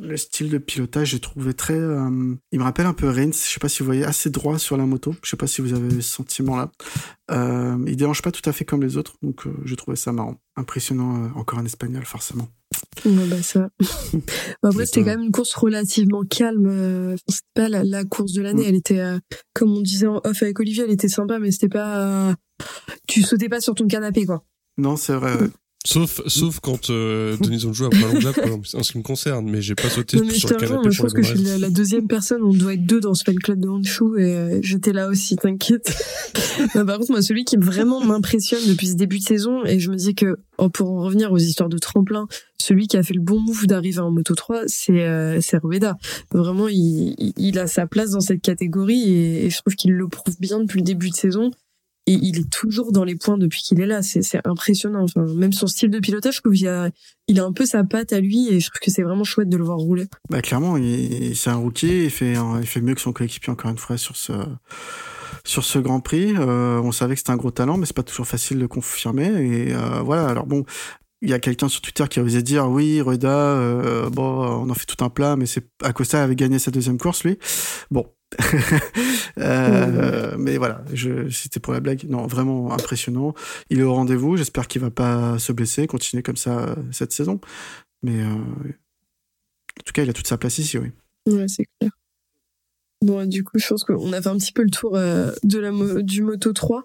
le style de pilotage, j'ai trouvé très. Euh, il me rappelle un peu Reigns. Je sais pas si vous voyez assez droit sur la moto. Je sais pas si vous avez ce sentiment-là. Euh, il dérange pas tout à fait comme les autres, donc euh, j'ai trouvé ça marrant, impressionnant. Euh, encore en espagnol, forcément. bah ça. après, c'était quand même une course relativement calme. C'était pas la, course de l'année. Mm. Elle était, comme on disait en off avec Olivier, elle était sympa, mais c'était pas. tu sautais pas sur ton canapé, quoi. Non, c'est vrai. Sauf, sauf quand euh, Denis Onjou a pas en ce qui me concerne, mais j'ai pas sauté non, mais sur le canapé. je pense que je suis la, deuxième personne, on doit être deux dans ce fan club de Honshu et euh, j'étais là aussi, t'inquiète. par contre, moi, celui qui vraiment m'impressionne depuis ce début de saison, et je me dis que, oh, pour en revenir aux histoires de tremplin, celui qui a fait le bon move d'arriver en Moto 3, c'est euh, Rueda. Vraiment, il, il, a sa place dans cette catégorie et, et je trouve qu'il le prouve bien depuis le début de saison et il est toujours dans les points depuis qu'il est là. C'est, impressionnant. Enfin, même son style de pilotage, je trouve qu'il a, il a un peu sa patte à lui et je trouve que c'est vraiment chouette de le voir rouler. Bah clairement, c'est un rookie. Il fait, il fait mieux que son coéquipier encore une fois sur ce sur ce Grand Prix. Euh, on savait que c'était un gros talent, mais c'est pas toujours facile de confirmer. Et euh, voilà. Alors bon, il y a quelqu'un sur Twitter qui osé dire oui, Reda, euh, bon, on en fait tout un plat, mais c'est Acosta avait gagné sa deuxième course lui. Bon, euh, mais voilà, je, c'était pour la blague. Non, vraiment impressionnant. Il est au rendez-vous. J'espère qu'il va pas se blesser, continuer comme ça cette saison. Mais euh, en tout cas, il a toute sa place ici, oui. Ouais, c'est clair. Bon, du coup, je pense qu'on a fait un petit peu le tour euh, de la du Moto 3.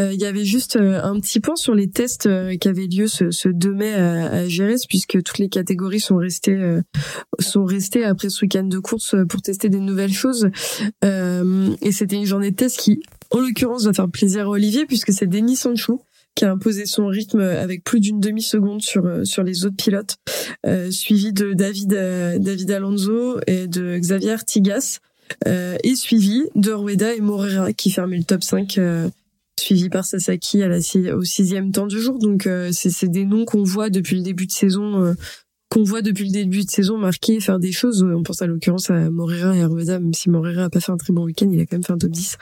Euh, il y avait juste euh, un petit point sur les tests qui avaient lieu ce, ce 2 mai à, à puisque toutes les catégories sont restées sont restées après ce week-end de course pour tester des nouvelles choses. et c'était une journée de test qui, en l'occurrence, va faire plaisir à Olivier, puisque c'est Denis Sanchou qui a imposé son rythme avec plus d'une demi-seconde sur sur les autres pilotes, suivi de David David Alonso et de Xavier Tigas euh, et suivi de Rueda et Morera qui fermaient le top 5 euh, suivi par Sasaki à la, au sixième temps du jour. Donc euh, c'est des noms qu'on voit depuis le début de saison, qu'on voit depuis le début de saison marquer, faire des choses. On pense à l'occurrence à Morera et à Rueda, même si Morera a pas fait un très bon week-end, il a quand même fait un top 10.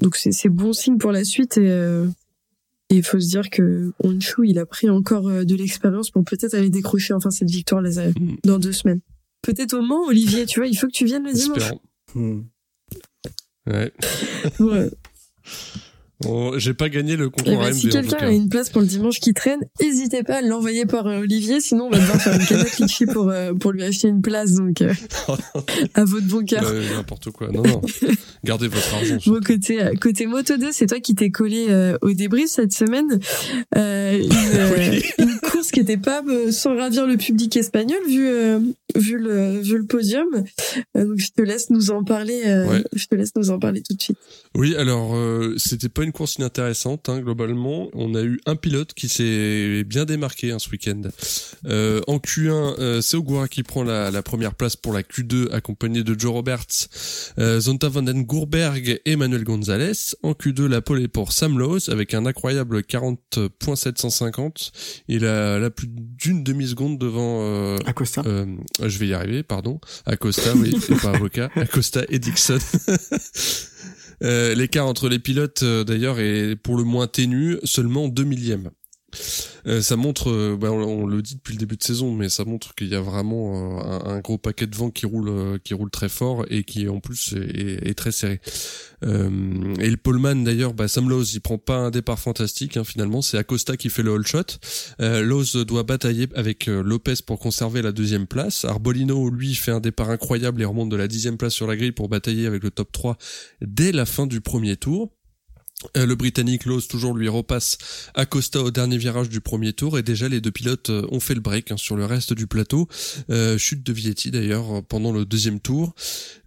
donc c'est bon signe pour la suite et il faut se dire que Honshu, il a pris encore de l'expérience pour peut-être aller décrocher enfin cette victoire mm. dans deux semaines. Peut-être au Mans, Olivier, tu vois, il faut que tu viennes le dimanche. Hmm. Ouais. ouais. J'ai pas gagné le concours eh ben, Si quelqu'un a une place pour le dimanche qui traîne, n'hésitez pas à l'envoyer par euh, Olivier, sinon on va devoir faire une carte pour euh, pour lui acheter une place. Donc euh, à votre bon cœur. N'importe quoi. Non non. Gardez votre argent. Bon côté côté Moto 2, c'est toi qui t'es collé au débris cette semaine. Une, une, course qui était pas sans ravir le public espagnol vu vu le vu le podium. donc je te laisse nous en parler. Je te laisse nous en parler tout de suite. Oui alors c'était pas une course inintéressante hein, globalement. On a eu un pilote qui s'est bien démarqué hein, ce week-end. Euh, en Q1, euh, c'est Ogura qui prend la, première place pour la Q2 accompagné de Joe Roberts, euh, Zonta van den Gourberg et Manuel Gonzalez. En Q2, la pole est pour Sam Lowe avec un incroyable 40.750. Il a, la plus d'une demi-seconde devant... Euh, Acosta. je vais y arriver, pardon. Acosta, oui, pas avocat. Acosta et Dixon. Euh, l'écart entre les pilotes, euh, d'ailleurs, est pour le moins ténu, seulement 2 millièmes. Euh, ça montre, euh, bah, on, le dit depuis le début de saison, mais ça montre qu'il y a vraiment euh, un, gros paquet de vent qui roule, qui roule très fort et qui en plus est, très serré. et le poleman d'ailleurs, bah, Sam Lowe, il prend pas un départ fantastique hein, finalement, c'est Acosta qui fait le all shot. Lowe doit batailler avec Lopez pour conserver la deuxième place. Arbolino lui fait un départ incroyable et remonte de la dixième place sur la grille pour batailler avec le top 3 dès la fin du premier tour. Euh, le Britannique Lowe's toujours lui repasse Acosta au dernier virage du premier tour et déjà les deux pilotes euh, ont fait le break hein, sur le reste du plateau. Euh, chute de Vietti d'ailleurs pendant le deuxième tour.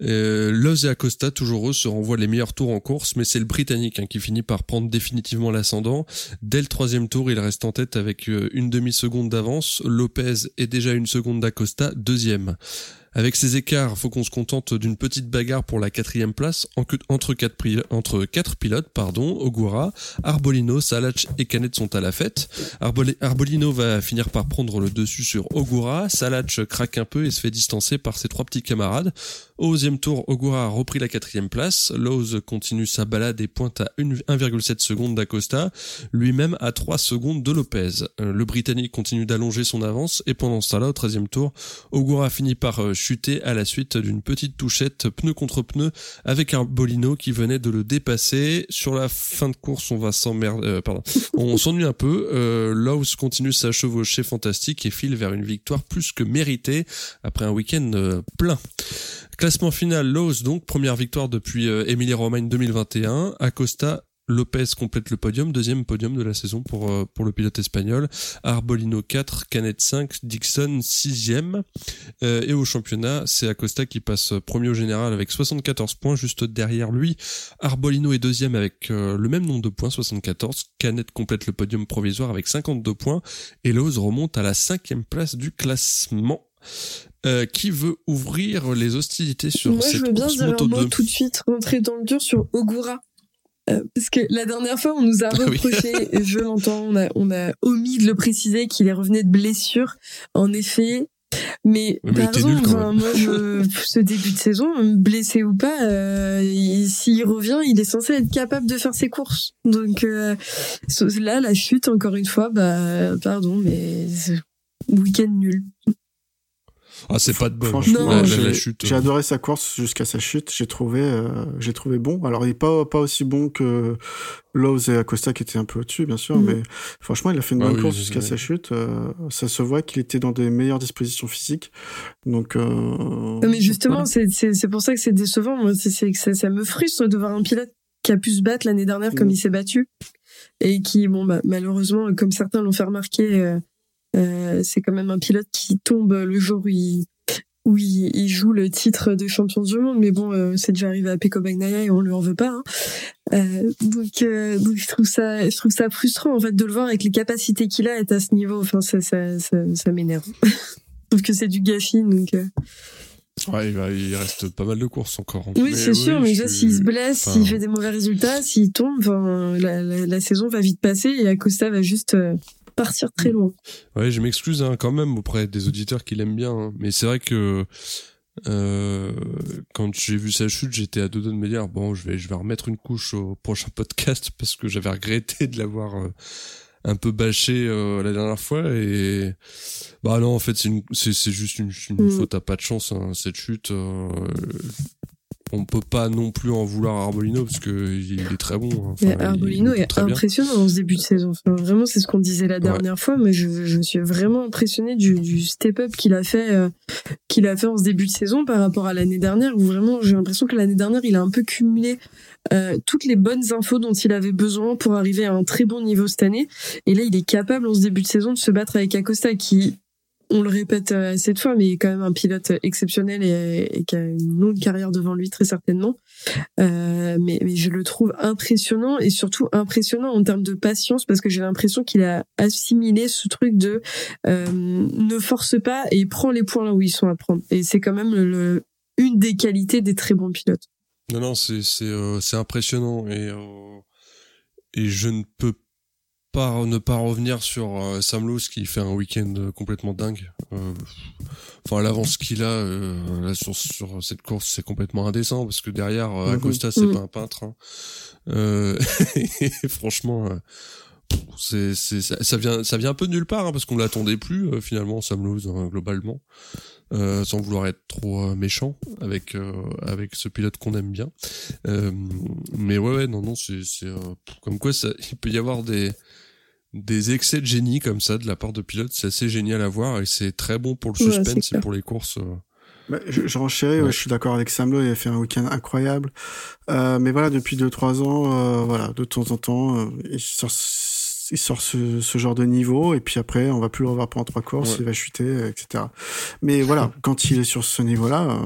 Euh, et Acosta toujours eux se renvoient les meilleurs tours en course mais c'est le Britannique hein, qui finit par prendre définitivement l'ascendant. Dès le troisième tour il reste en tête avec une demi-seconde d'avance. Lopez est déjà une seconde d'Acosta, deuxième. Avec ces écarts, faut qu'on se contente d'une petite bagarre pour la quatrième place entre quatre, pilotes, pardon. Ogura, Arbolino, Salach et Canet sont à la fête. Arbolino va finir par prendre le dessus sur Ogura. Salach craque un peu et se fait distancer par ses trois petits camarades. Au deuxième tour, Ogura a repris la quatrième place. Lowe's continue sa balade et pointe à 1,7 secondes d'Acosta, lui-même à 3 secondes de Lopez. Euh, le Britannique continue d'allonger son avance et pendant ce temps-là, au 13e tour, Ogura finit par euh, chuter à la suite d'une petite touchette pneu contre pneu avec un Bolino qui venait de le dépasser. Sur la fin de course, on va s'emmerder, euh, pardon, on s'ennuie un peu. Euh, Lowe's continue sa chevauchée fantastique et file vers une victoire plus que méritée après un week-end plein. Classement final, Lowe's donc, première victoire depuis euh, Emilie-Romagne 2021. Acosta Lopez complète le podium, deuxième podium de la saison pour euh, pour le pilote espagnol. Arbolino 4, Canet 5, Dixon 6e. Euh, et au championnat, c'est Acosta qui passe premier au général avec 74 points. Juste derrière lui, Arbolino est deuxième avec euh, le même nombre de points, 74. Canet complète le podium provisoire avec 52 points. Et Lowe's remonte à la cinquième place du classement. Euh, qui veut ouvrir les hostilités sur Moi, cette je veux bien dire moto un mot 2 tout de suite, rentrer dans le dur sur Ogura. Euh, parce que la dernière fois, on nous a oui. reproché, je l'entends, on a, on a omis de le préciser qu'il est revenu de blessure. En effet, mais, Oui, nul enfin, même. moi, je, ce début de saison, blessé ou pas, euh, il- s'il revient, il est censé être capable de faire ses courses. Donc euh, là, la chute, encore une fois, bah, pardon, mais c'est- week-end nul. Ah, c'est pas de bol. Franchement, Non, la, la- j'ai la chute. j'ai euh, adoré sa course jusqu'à sa chute. J'ai trouvé, euh, j'ai trouvé bon. Alors, il est pas pas aussi bon que Lowe's et Acosta qui étaient un peu au-dessus, bien sûr, Mm. mais franchement, il a fait une Ah bonne oui, course jusqu'à sa chute. Euh, ça se voit qu'il était dans des meilleures dispositions physiques. Donc, euh, Non, mais justement, voilà. c'est c'est c'est pour ça que c'est décevant. Moi, c'est c'est que ça, ça me frustre de voir un pilote qui a pu se battre l'année dernière comme Mm. il s'est battu et qui, bon, bah, malheureusement, comme certains l'ont fait remarquer, euh, c'est quand même un pilote qui tombe le jour où il où il, il joue le titre de champion du monde. Mais bon, euh, c'est déjà arrivé à Peko Bagnaia et on lui en veut pas. Hein. Euh, donc, donc je trouve ça, je trouve ça frustrant en fait de le voir avec les capacités qu'il a être à ce niveau. Enfin, ça, ça, ça, ça m'énerve. je trouve que c'est du gâchis. Donc. Ouais, il, reste pas mal de courses encore. hein. Oui, c'est sûr, mais déjà, s'il se blesse, enfin, s'il fait des mauvais résultats, s'il tombe, la, la, la saison va vite passer et Acosta va juste euh, partir très loin. Ouais, je m'excuse hein, quand même auprès des auditeurs qui l'aiment bien, hein. mais c'est vrai que euh, quand j'ai vu sa chute, j'étais à deux doigts de me dire bon, je vais je vais remettre une couche au prochain podcast parce que j'avais regretté de l'avoir euh, un peu bâché euh, la dernière fois et bah non en fait c'est juste une, une Mm. faute à pas de chance hein, cette chute. On peut pas non plus en vouloir à Arbolino parce que il est très bon. hein. Enfin, Mais il- Arbolino il est bien. impressionnant dans ce début de saison. Enfin, vraiment, c'est ce qu'on disait la dernière fois, mais je, je suis vraiment impressionné du, du step-up qu'il a fait, euh, qu'il a fait en ce début de saison par rapport à l'année dernière, où vraiment, j'ai l'impression que l'année dernière, il a un peu cumulé euh, toutes les bonnes infos dont il avait besoin pour arriver à un très bon niveau cette année. Et là, il est capable en ce début de saison de se battre avec Acosta, qui, on le répète euh, assez de fois, mais est quand même un pilote exceptionnel et, qui a une longue carrière devant lui, très certainement. Euh, mais, je le trouve impressionnant et surtout impressionnant en termes de patience parce que j'ai l'impression qu'il a assimilé ce truc de euh, ne force pas et prend les points là où ils sont à prendre. Et c'est quand même une des qualités des très bons pilotes. Non, non, c'est euh, impressionnant et euh, et je ne peux pas ne pas revenir sur euh, Sam Lowe qui fait un week-end euh, complètement dingue. Euh, Enfin, l'avance qu'il a euh, là sur sur cette course, c'est complètement indécent parce que derrière Mhm. Acosta, c'est Mhm. pas un peintre. hein. Euh, et franchement. c'est ça, ça vient ça vient un peu de nulle part hein, parce qu'on l'attendait plus euh, finalement Sam Lowe hein, globalement euh, sans vouloir être trop euh, méchant avec euh, avec ce pilote qu'on aime bien euh, mais ouais ouais non non c'est euh, comme quoi ça il peut y avoir des des excès de génie comme ça de la part de pilotes c'est assez génial à voir et c'est très bon pour le Ouais, suspense et pour les courses. Bah, je, je renchéris, ouais, je suis d'accord avec Sam Lowe, il a fait un week-end incroyable. Euh, mais voilà, depuis 2-3 ans, euh, voilà, de temps en temps, euh, il sort, il sort ce, ce genre de niveau, et puis après, on va plus le revoir pendant trois courses, Ouais. il va chuter, etc. Mais voilà, quand il est sur ce niveau-là, euh,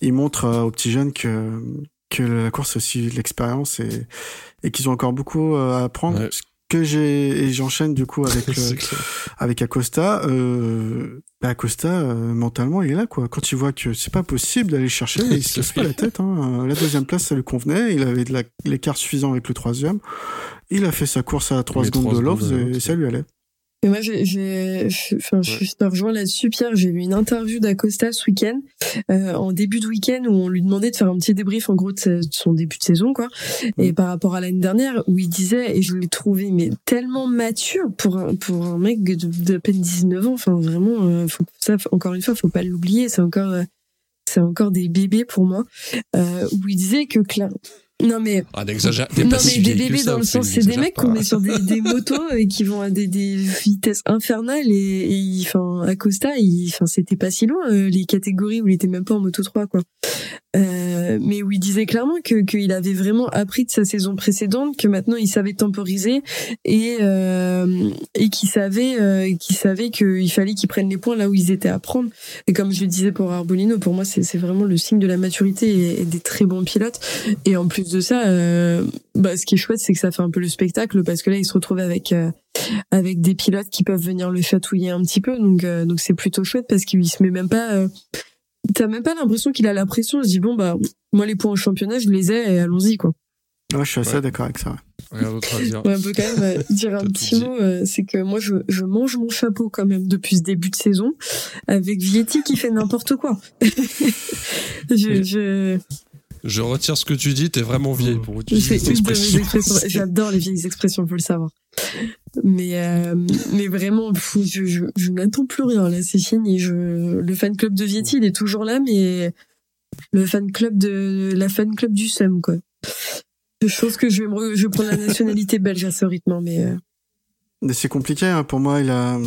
il montre euh, aux petits jeunes que, que la course, c'est aussi de l'expérience et, et qu'ils ont encore beaucoup euh, à apprendre. Ouais. Que j'ai, et j'enchaîne du coup avec clair. avec Acosta, euh, bah Acosta euh, mentalement il est là quoi. Quand il voit que c'est pas possible d'aller chercher, il se casse pas la tête. Hein. La deuxième place ça lui convenait, il avait de l'écart suffisant avec le troisième. Il a fait sa course à 3 secondes de Loves et ça lui allait. Et moi, j'ai, enfin, je suis rejoint là-dessus, Pierre. J'ai vu une interview d'Acosta ce week-end, euh, en début de week-end, où on lui demandait de faire un petit débrief, en gros, de, son début de saison, quoi. Et mm. par rapport à l'année dernière, où il disait, et je l'ai trouvé, mais tellement mature pour un, pour un mec de, de peine 19 ans. Enfin, vraiment, euh, faut, ça, encore une fois, faut pas l'oublier. C'est encore, euh, c'est encore des bébés pour moi. Euh, où il disait que clairement non mais ah, n'exagère non mais des bébés dans le sens c'est des mecs qu'on met sur des, des motos et qui vont à des, des vitesses infernales et, enfin à Costa il enfin c'était pas si loin euh, les catégories où il était même pas en moto 3 quoi. Euh, mais où il disait clairement que qu'il avait vraiment appris de sa saison précédente que maintenant il savait temporiser et euh, et qu'il savait euh, qu'il savait qu'il fallait qu'il prenne les points là où ils étaient à prendre. Et comme je le disais pour Arbolino pour moi c'est c'est vraiment le signe de la maturité et, et des très bons pilotes. Et en plus de ça, euh, bah, ce qui est chouette, c'est que ça fait un peu le spectacle parce que là, il se retrouve avec euh, avec des pilotes qui peuvent venir le chatouiller un petit peu. Donc euh, donc c'est plutôt chouette parce qu'il se met même pas. T'as même pas l'impression qu'il a la pression. Il se dit bon bah moi les points au championnat, je les ai et allons-y quoi. Ouais, je suis assez d'accord avec ça. Rien d'autre à dire. Ouais, on peut quand même dire un petit mot, c'est que moi je, je mange mon chapeau quand même depuis ce début de saison avec Vietti qui fait n'importe quoi. je, je je retire ce que tu dis, t'es vraiment vieille pour utiliser cette expression. J'adore les vieilles expressions, faut le savoir. Mais euh, mais vraiment, je, je, je n'attends plus rien là, c'est fini. Je, le fan club de Vietti, il est toujours là, mais le fan club de la fan club du SEM quoi. Je pense que je vais me, je vais prendre la nationalité belge à ce rythme, hein, mais. Euh... Mais c'est compliqué hein. pour moi. Il a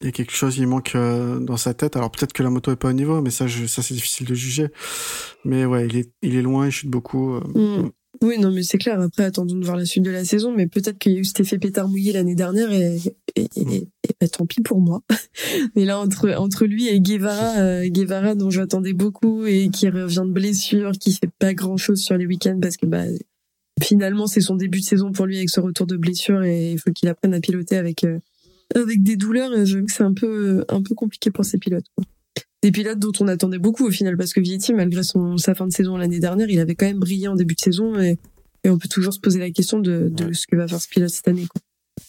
il y a quelque chose, il manque euh, dans sa tête. Alors peut-être que la moto est pas au niveau, mais ça, je, ça c'est difficile de juger. Mais ouais, il est, il est loin, il chute beaucoup. Euh, mm. Oui, non, mais c'est clair. Après, attendons de voir la suite de la saison. Mais peut-être qu'il y a eu cet effet pétard mouillé l'année dernière et, et, et, bah, tant pis pour moi. mais là, entre entre lui et Guevara, euh, Guevara dont j'attendais beaucoup et qui revient de blessure, qui fait pas grand chose sur les week-ends parce que bah finalement c'est son début de saison pour lui avec ce retour de blessure et il faut qu'il apprenne à piloter avec avec des douleurs, que c'est un peu un peu compliqué pour ces pilotes. Des pilotes dont on attendait beaucoup au final, parce que Vietti, malgré son sa fin de saison l'année dernière, il avait quand même brillé en début de saison et, et on peut toujours se poser la question de, de ce que va faire ce pilote cette année. Quoi.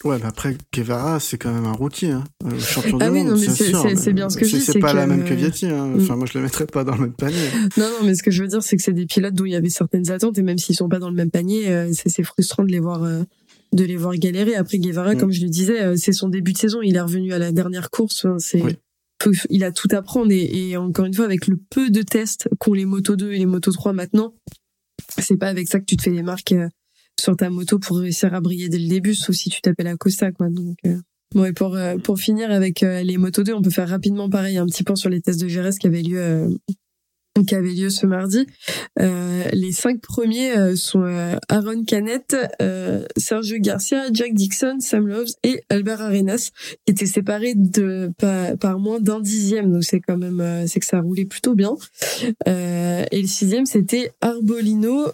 Ouais, mais après, Guevara, c'est quand même un routier, hein. Euh, champion ah du oui, monde. c'est bien ce que je dis. C'est pas la même que Vietti, hein. Mm. Enfin, moi, je le mettrais pas dans le même panier. Non, non, mais ce que je veux dire, c'est que c'est des pilotes dont il y avait certaines attentes, et même s'ils sont pas dans le même panier, euh, c'est frustrant de les voir, euh, de les voir galérer. Après Guevara, mm. comme je le disais, euh, c'est son début de saison. Il est revenu à la dernière course. c'est il a tout à prendre et, encore une fois avec le peu de tests qu'ont les motos 2 et les motos 3 maintenant, c'est pas avec ça que tu te fais des marques euh, sur ta moto pour réussir à briller dès le début, sauf si tu t'appelles Acosta quoi. Donc euh, Bon et pour pour finir avec les motos 2, on peut faire rapidement pareil un petit point sur les tests de GRS qui avaient lieu qui avait lieu ce mardi. Euh, les cinq premiers euh, sont euh, Aaron Canet, euh, Sergio Garcia, Jack Dixon, Sam Loves et Albert Arenas, qui étaient séparés de par, par moins d'un dixième. Donc c'est quand même c'est que ça roulait plutôt bien. et le sixième c'était Arbolino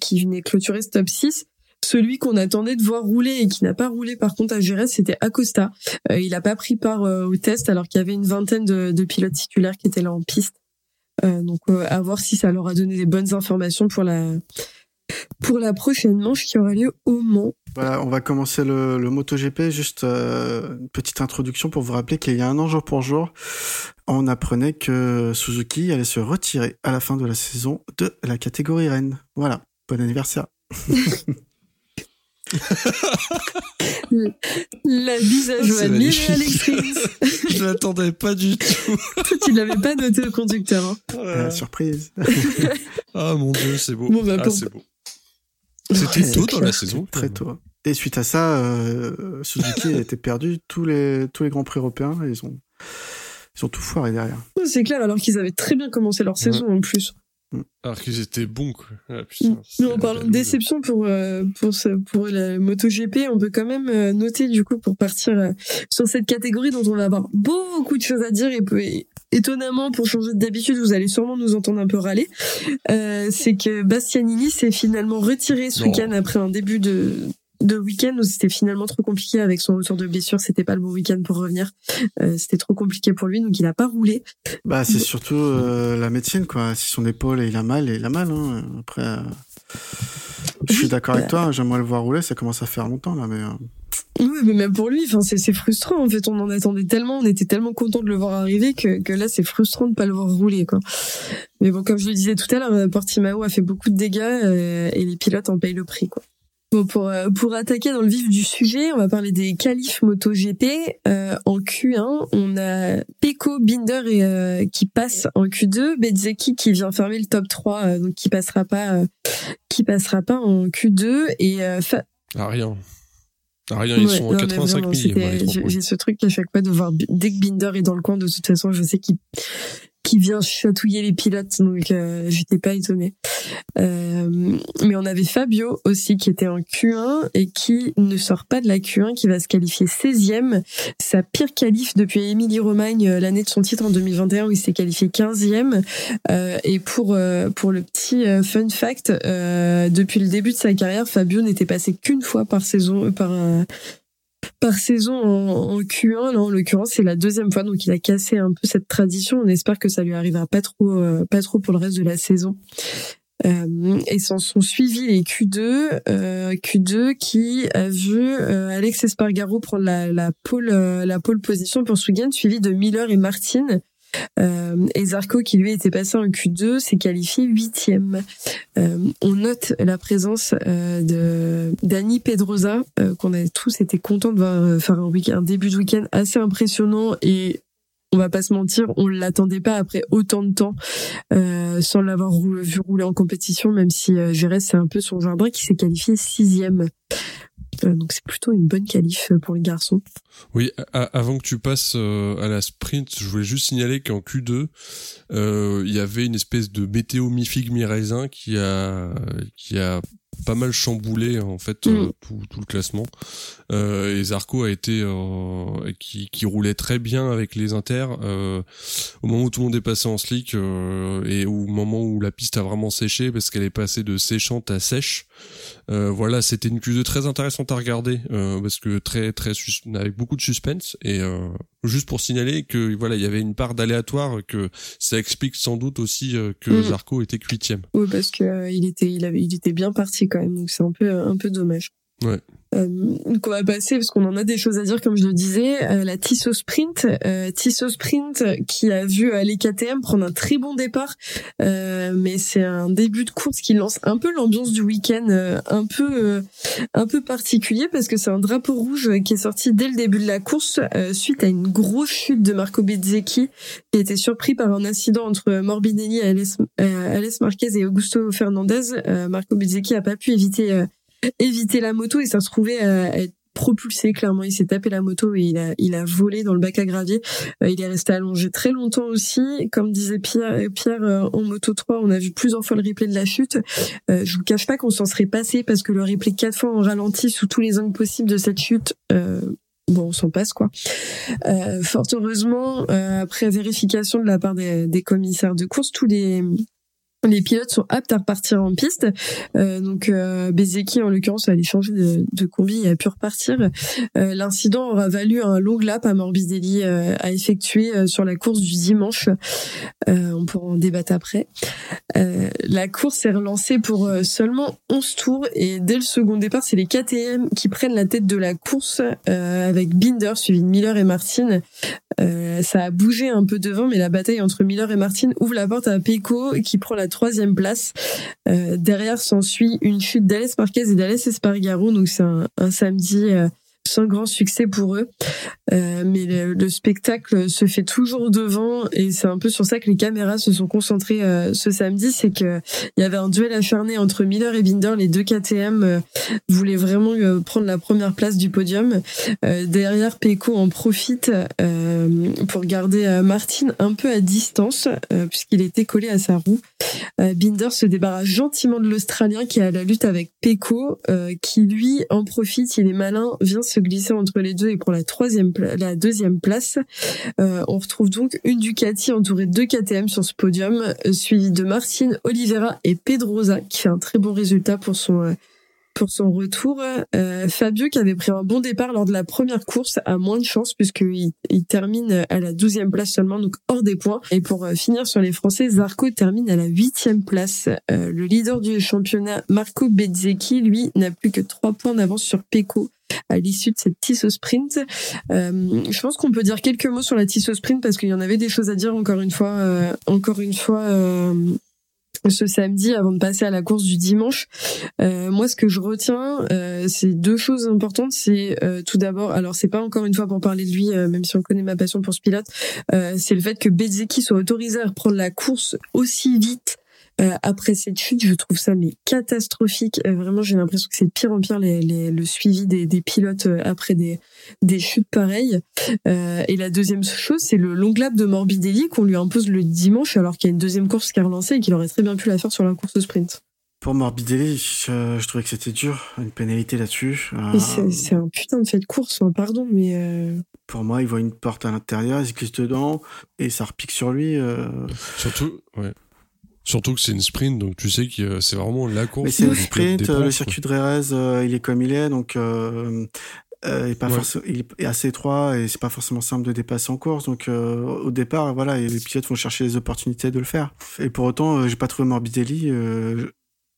qui venait clôturer ce top 6 celui qu'on attendait de voir rouler et qui n'a pas roulé par contre à Jerez, c'était Acosta. Euh, il n'a pas pris part euh, au test alors qu'il y avait une vingtaine de, de, pilotes titulaires qui étaient là en piste. Euh, donc à voir si ça leur a donné des bonnes informations pour la pour la prochaine manche qui aura lieu au Mans. Voilà, on va commencer le, le MotoGP. Juste une petite introduction pour vous rappeler qu'il y a un an jour pour jour, on apprenait que Suzuki allait se retirer à la fin de la saison de la catégorie Rennes. Voilà, bon anniversaire. La bise à Joanne et Alex Je l'attendais pas du tout. tu l'avais pas noté au conducteur. Hein. Euh, surprise. ah mon dieu, c'est beau. Bon, bah, ah, c'est beau. C'était tôt dans la saison. Très tôt. Et suite à ça, euh, Suzuki a été perdu tous les tous les grands prix européens. ils ont ils ont tout foiré derrière. C'est clair, alors qu'ils avaient très bien commencé leur saison en plus. Mm. Alors qu'ils étaient bons, quoi. Ah, en parlant de déception pour, euh, pour, ce, pour la MotoGP, on peut quand même euh, noter, du coup, pour partir euh, sur cette catégorie dont on va avoir beaucoup de choses à dire et peut, étonnamment, pour changer d'habitude, vous allez sûrement nous entendre un peu râler, c'est que Bastianini s'est finalement retiré ce week-end après un début de de week-end où c'était finalement trop compliqué avec son retour de blessure. C'était pas le bon week-end pour revenir. Euh, c'était trop compliqué pour lui, donc il a pas roulé. Bah, c'est surtout euh, la médecine, quoi. Si son épaule il a mal, il a mal. Hein. Après, euh, je suis d'accord avec toi. J'aimerais le voir rouler. Ça commence à faire longtemps là, mais. Oui, mais même pour lui, enfin, c'est frustrant. En fait, on en attendait tellement, on était tellement content de le voir arriver que, que là, c'est frustrant de pas le voir rouler, quoi. Mais bon, comme je le disais tout à l'heure, Portimao a fait beaucoup de dégâts et les pilotes en payent le prix, quoi. Bon, pour, euh, pour attaquer dans le vif du sujet, on va parler des qualifs MotoGP. Euh, en Q1, on a Peko, Binder et, euh, qui passe en Q2, Bezzeki qui vient fermer le top 3, euh, donc qui passera pas, qui passera pas en Q2 et fa... ah, rien. Ah, rien, ils sont en 85 000. J'ai ce truc à chaque fois de voir dès que Binder est dans le coin, de toute façon, je sais qu'il qui vient chatouiller les pilotes, donc euh, j'étais pas étonnée. Euh, mais on avait Fabio aussi qui était en Q1 et qui ne sort pas de la Q1, qui va se qualifier 16e. Sa pire qualif depuis Émilie Romagne euh, l'année de son titre en 2021 où il s'est qualifié 15e. Euh, et pour pour le petit fun fact, depuis le début de sa carrière, Fabio n'était passé qu'une fois par saison par par saison en, Q1. Là, en l'occurrence, c'est la deuxième fois, donc il a cassé un peu cette tradition. On espère que ça lui arrivera pas trop, euh, pas trop pour le reste de la saison. Euh, et s'en sont suivis les Q2, euh, Q2 qui a vu euh, Alex Espargaro prendre la, la pole, position pour Swigan, suivi de Miller et Martin. Euh, et Zarco, qui lui était passé en Q2, s'est qualifié huitième. Euh, on note la présence euh, de Dani Pedrosa, euh, qu'on a tous été contents de voir faire un, début de week-end assez impressionnant et on va pas se mentir, on l'attendait pas après autant de temps sans l'avoir vu rouler en compétition, même si euh, c'est un peu son jardin qui s'est qualifié sixième. Euh, donc c'est plutôt une bonne qualif euh, pour les garçons. Oui, avant que tu passes euh, à la sprint, je voulais juste signaler qu'en Q2, il y avait une espèce de météo mi-figue mi-raisin qui a qui a pas mal chamboulé en fait mm. tout, tout, le classement. Euh, et Zarco a été euh, qui, qui roulait très bien avec les inters euh, au moment où tout le monde est passé en slick et au moment où la piste a vraiment séché parce qu'elle est passée de séchante à sèche. voilà, c'était une Q2 très intéressante à regarder parce que très très avec beaucoup de suspense et juste pour signaler que voilà il y avait une part d'aléatoire que ça explique sans doute aussi que mm. Zarco était huitième. Oui parce que il était il avait il était bien parti quand même donc c'est un peu un peu dommage. Ouais. Euh, donc on va passer parce qu'on en a des choses à dire comme je le disais euh, la Tissot Sprint euh, Tissot Sprint qui a vu les KTM prendre un très bon départ euh, mais c'est un début de course qui lance un peu l'ambiance du week-end euh, un peu un peu particulier parce que c'est un drapeau rouge qui est sorti dès le début de la course suite à une grosse chute de Marco Bezzecchi qui a été surpris par un incident entre Morbidelli, Alex Marquez et Augusto Fernandez. Marco Bezzecchi a pas pu éviter éviter la moto et ça se trouvait euh, être propulsé clairement. Il s'est tapé la moto et il a il a volé dans le bac à gravier. Euh, il est resté allongé très longtemps aussi. Comme disait Pierre Pierre euh, en moto 3 on a vu plusieurs fois le replay de la chute. Je vous cache pas qu'on s'en serait passé parce que le replay quatre fois en ralenti sous tous les angles possibles de cette chute bon, on s'en passe quoi. fort heureusement, après vérification de la part des, commissaires de course, tous les les pilotes sont aptes à repartir en piste. Euh, donc euh, Bezeki, en l'occurrence, a allé changer de, de, combi et a pu repartir. Euh, L'incident aura valu un long lap à Morbidelli euh, à effectuer euh, sur la course du dimanche. Euh, on pourra en débattre après. la course est relancée pour seulement 11 tours et dès le second départ, c'est les KTM qui prennent la tête de la course avec Binder suivi de Miller et Martin. ça a bougé un peu devant, mais la bataille entre Miller et Martin ouvre la porte à Pecco qui prend la troisième place. Euh, derrière s'ensuit une chute d'Alès Marquez et d'Alès Espargaro. Donc c'est un, samedi euh, sans grand succès pour eux. Euh, mais le, spectacle se fait toujours devant et c'est un peu sur ça que les caméras se sont concentrées euh, ce samedi, c'est que il y avait un duel acharné entre Miller et Binder, les deux KTM euh, voulaient vraiment prendre la première place du podium. derrière, Pecco en profite pour garder Martin un peu à distance puisqu'il était collé à sa roue. Binder se débarrasse gentiment de l'Australien qui est à la lutte avec Pecco, qui lui en profite, il est malin, vient se glisser entre les deux et prend la troisième la deuxième place. Euh, on retrouve donc une Ducati entourée de KTM sur ce podium, euh, suivi de Martine, Oliveira et Pedrosa, qui fait un très bon résultat pour son euh, pour son retour. Fabio qui avait pris un bon départ lors de la première course a moins de chance puisqu'il il termine à la douzième place seulement, donc hors des points. Et pour finir sur les Français, Zarco termine à la huitième place. Le leader du championnat, Marco Bezzecchi, lui, n'a plus que trois points d'avance sur Pecco à l'issue de cette Tissot Sprint. Euh, je pense qu'on peut dire quelques mots sur la Tissot Sprint parce qu'il y en avait des choses à dire encore une fois, euh, encore une fois euh, ce samedi avant de passer à la course du dimanche. Euh, moi, ce que je retiens, euh, c'est deux choses importantes. C'est euh, tout d'abord, alors c'est pas encore une fois pour parler de lui, même si on connaît ma passion pour ce pilote, c'est le fait que Bezeki soit autorisé à reprendre la course aussi vite euh, après cette chute, je trouve ça mais catastrophique. Euh, vraiment, j'ai l'impression que c'est pire en pire les, les, le suivi des, des pilotes euh, après des, des chutes pareilles. et la deuxième chose, c'est le long lap de Morbidelli qu'on lui impose le dimanche alors qu'il y a une deuxième course qui a relancé et qu'il aurait très bien pu la faire sur la course sprint. Pour Morbidelli, je, je trouvais que c'était dur, une pénalité là-dessus. C'est un putain de fait de course, hein, pardon, mais... Pour moi, il voit une porte à l'intérieur, il se glisse dedans, et ça repique sur lui. Surtout, ouais. Surtout que c'est une sprint, donc tu sais que c'est vraiment la course. Mais c'est une sprint, le circuit de Rérez, euh, il est comme il est, donc euh, euh, il, est pas il est assez étroit et c'est pas forcément simple de dépasser en course. Donc euh, au départ, voilà, les pilotes vont chercher les opportunités de le faire. Et pour autant, euh, j'ai pas trouvé Morbidelli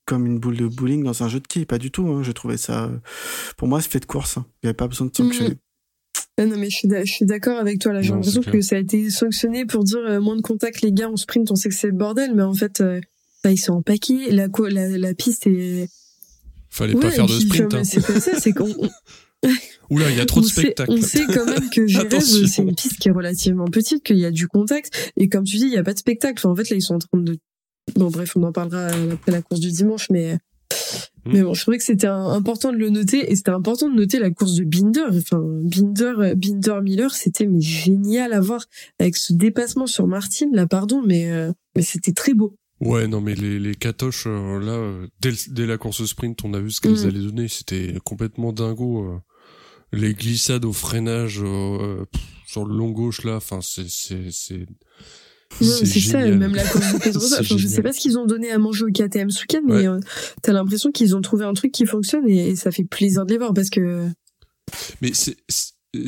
comme une boule de bowling dans un jeu de qui, pas du tout. Hein. Je trouvais ça, pour moi, c'est fait de course. Hein. Il y avait pas besoin de sanctionner. Mm. Ah non mais je suis d'accord avec toi là. J'ai l'impression que ça a été sanctionné pour dire euh, moins de contact les gars en sprint. On sait que c'est le bordel, mais en fait euh, bah, ils sont en paquet. La, la, la piste est. Fallait pas faire de sprint. Hein. C'est pas ça. C'est qu'on. Oula, il y a trop de spectacles. on sait quand même que Jerez, c'est une piste qui est relativement petite, qu'il y a du contact, et comme tu dis, il y a pas de spectacle. Enfin, en fait, là, ils sont en train de. Bon, bref, on en parlera après la course du dimanche, mais Mm. Mais bon, je trouvais que c'était important de le noter et c'était important de noter la course de Binder. Enfin, Binder, Binder Miller, c'était mais génial à voir avec ce dépassement sur Martin. Là, pardon, mais euh, mais c'était très beau. Ouais, non, mais les, les catoches, euh, là, euh, dès, dès, la course sprint, on a vu ce qu'elles mm. allaient donner. C'était complètement dingo. les glissades au freinage sur le long gauche, là, enfin, c'est, c'est, c'est, c'est ça, même la course de Pedrosa. Enfin, je sais pas ce qu'ils ont donné à manger au KTM ce week-end, mais euh, t'as l'impression qu'ils ont trouvé un truc qui fonctionne et, ça fait plaisir de les voir parce que. Mais c'est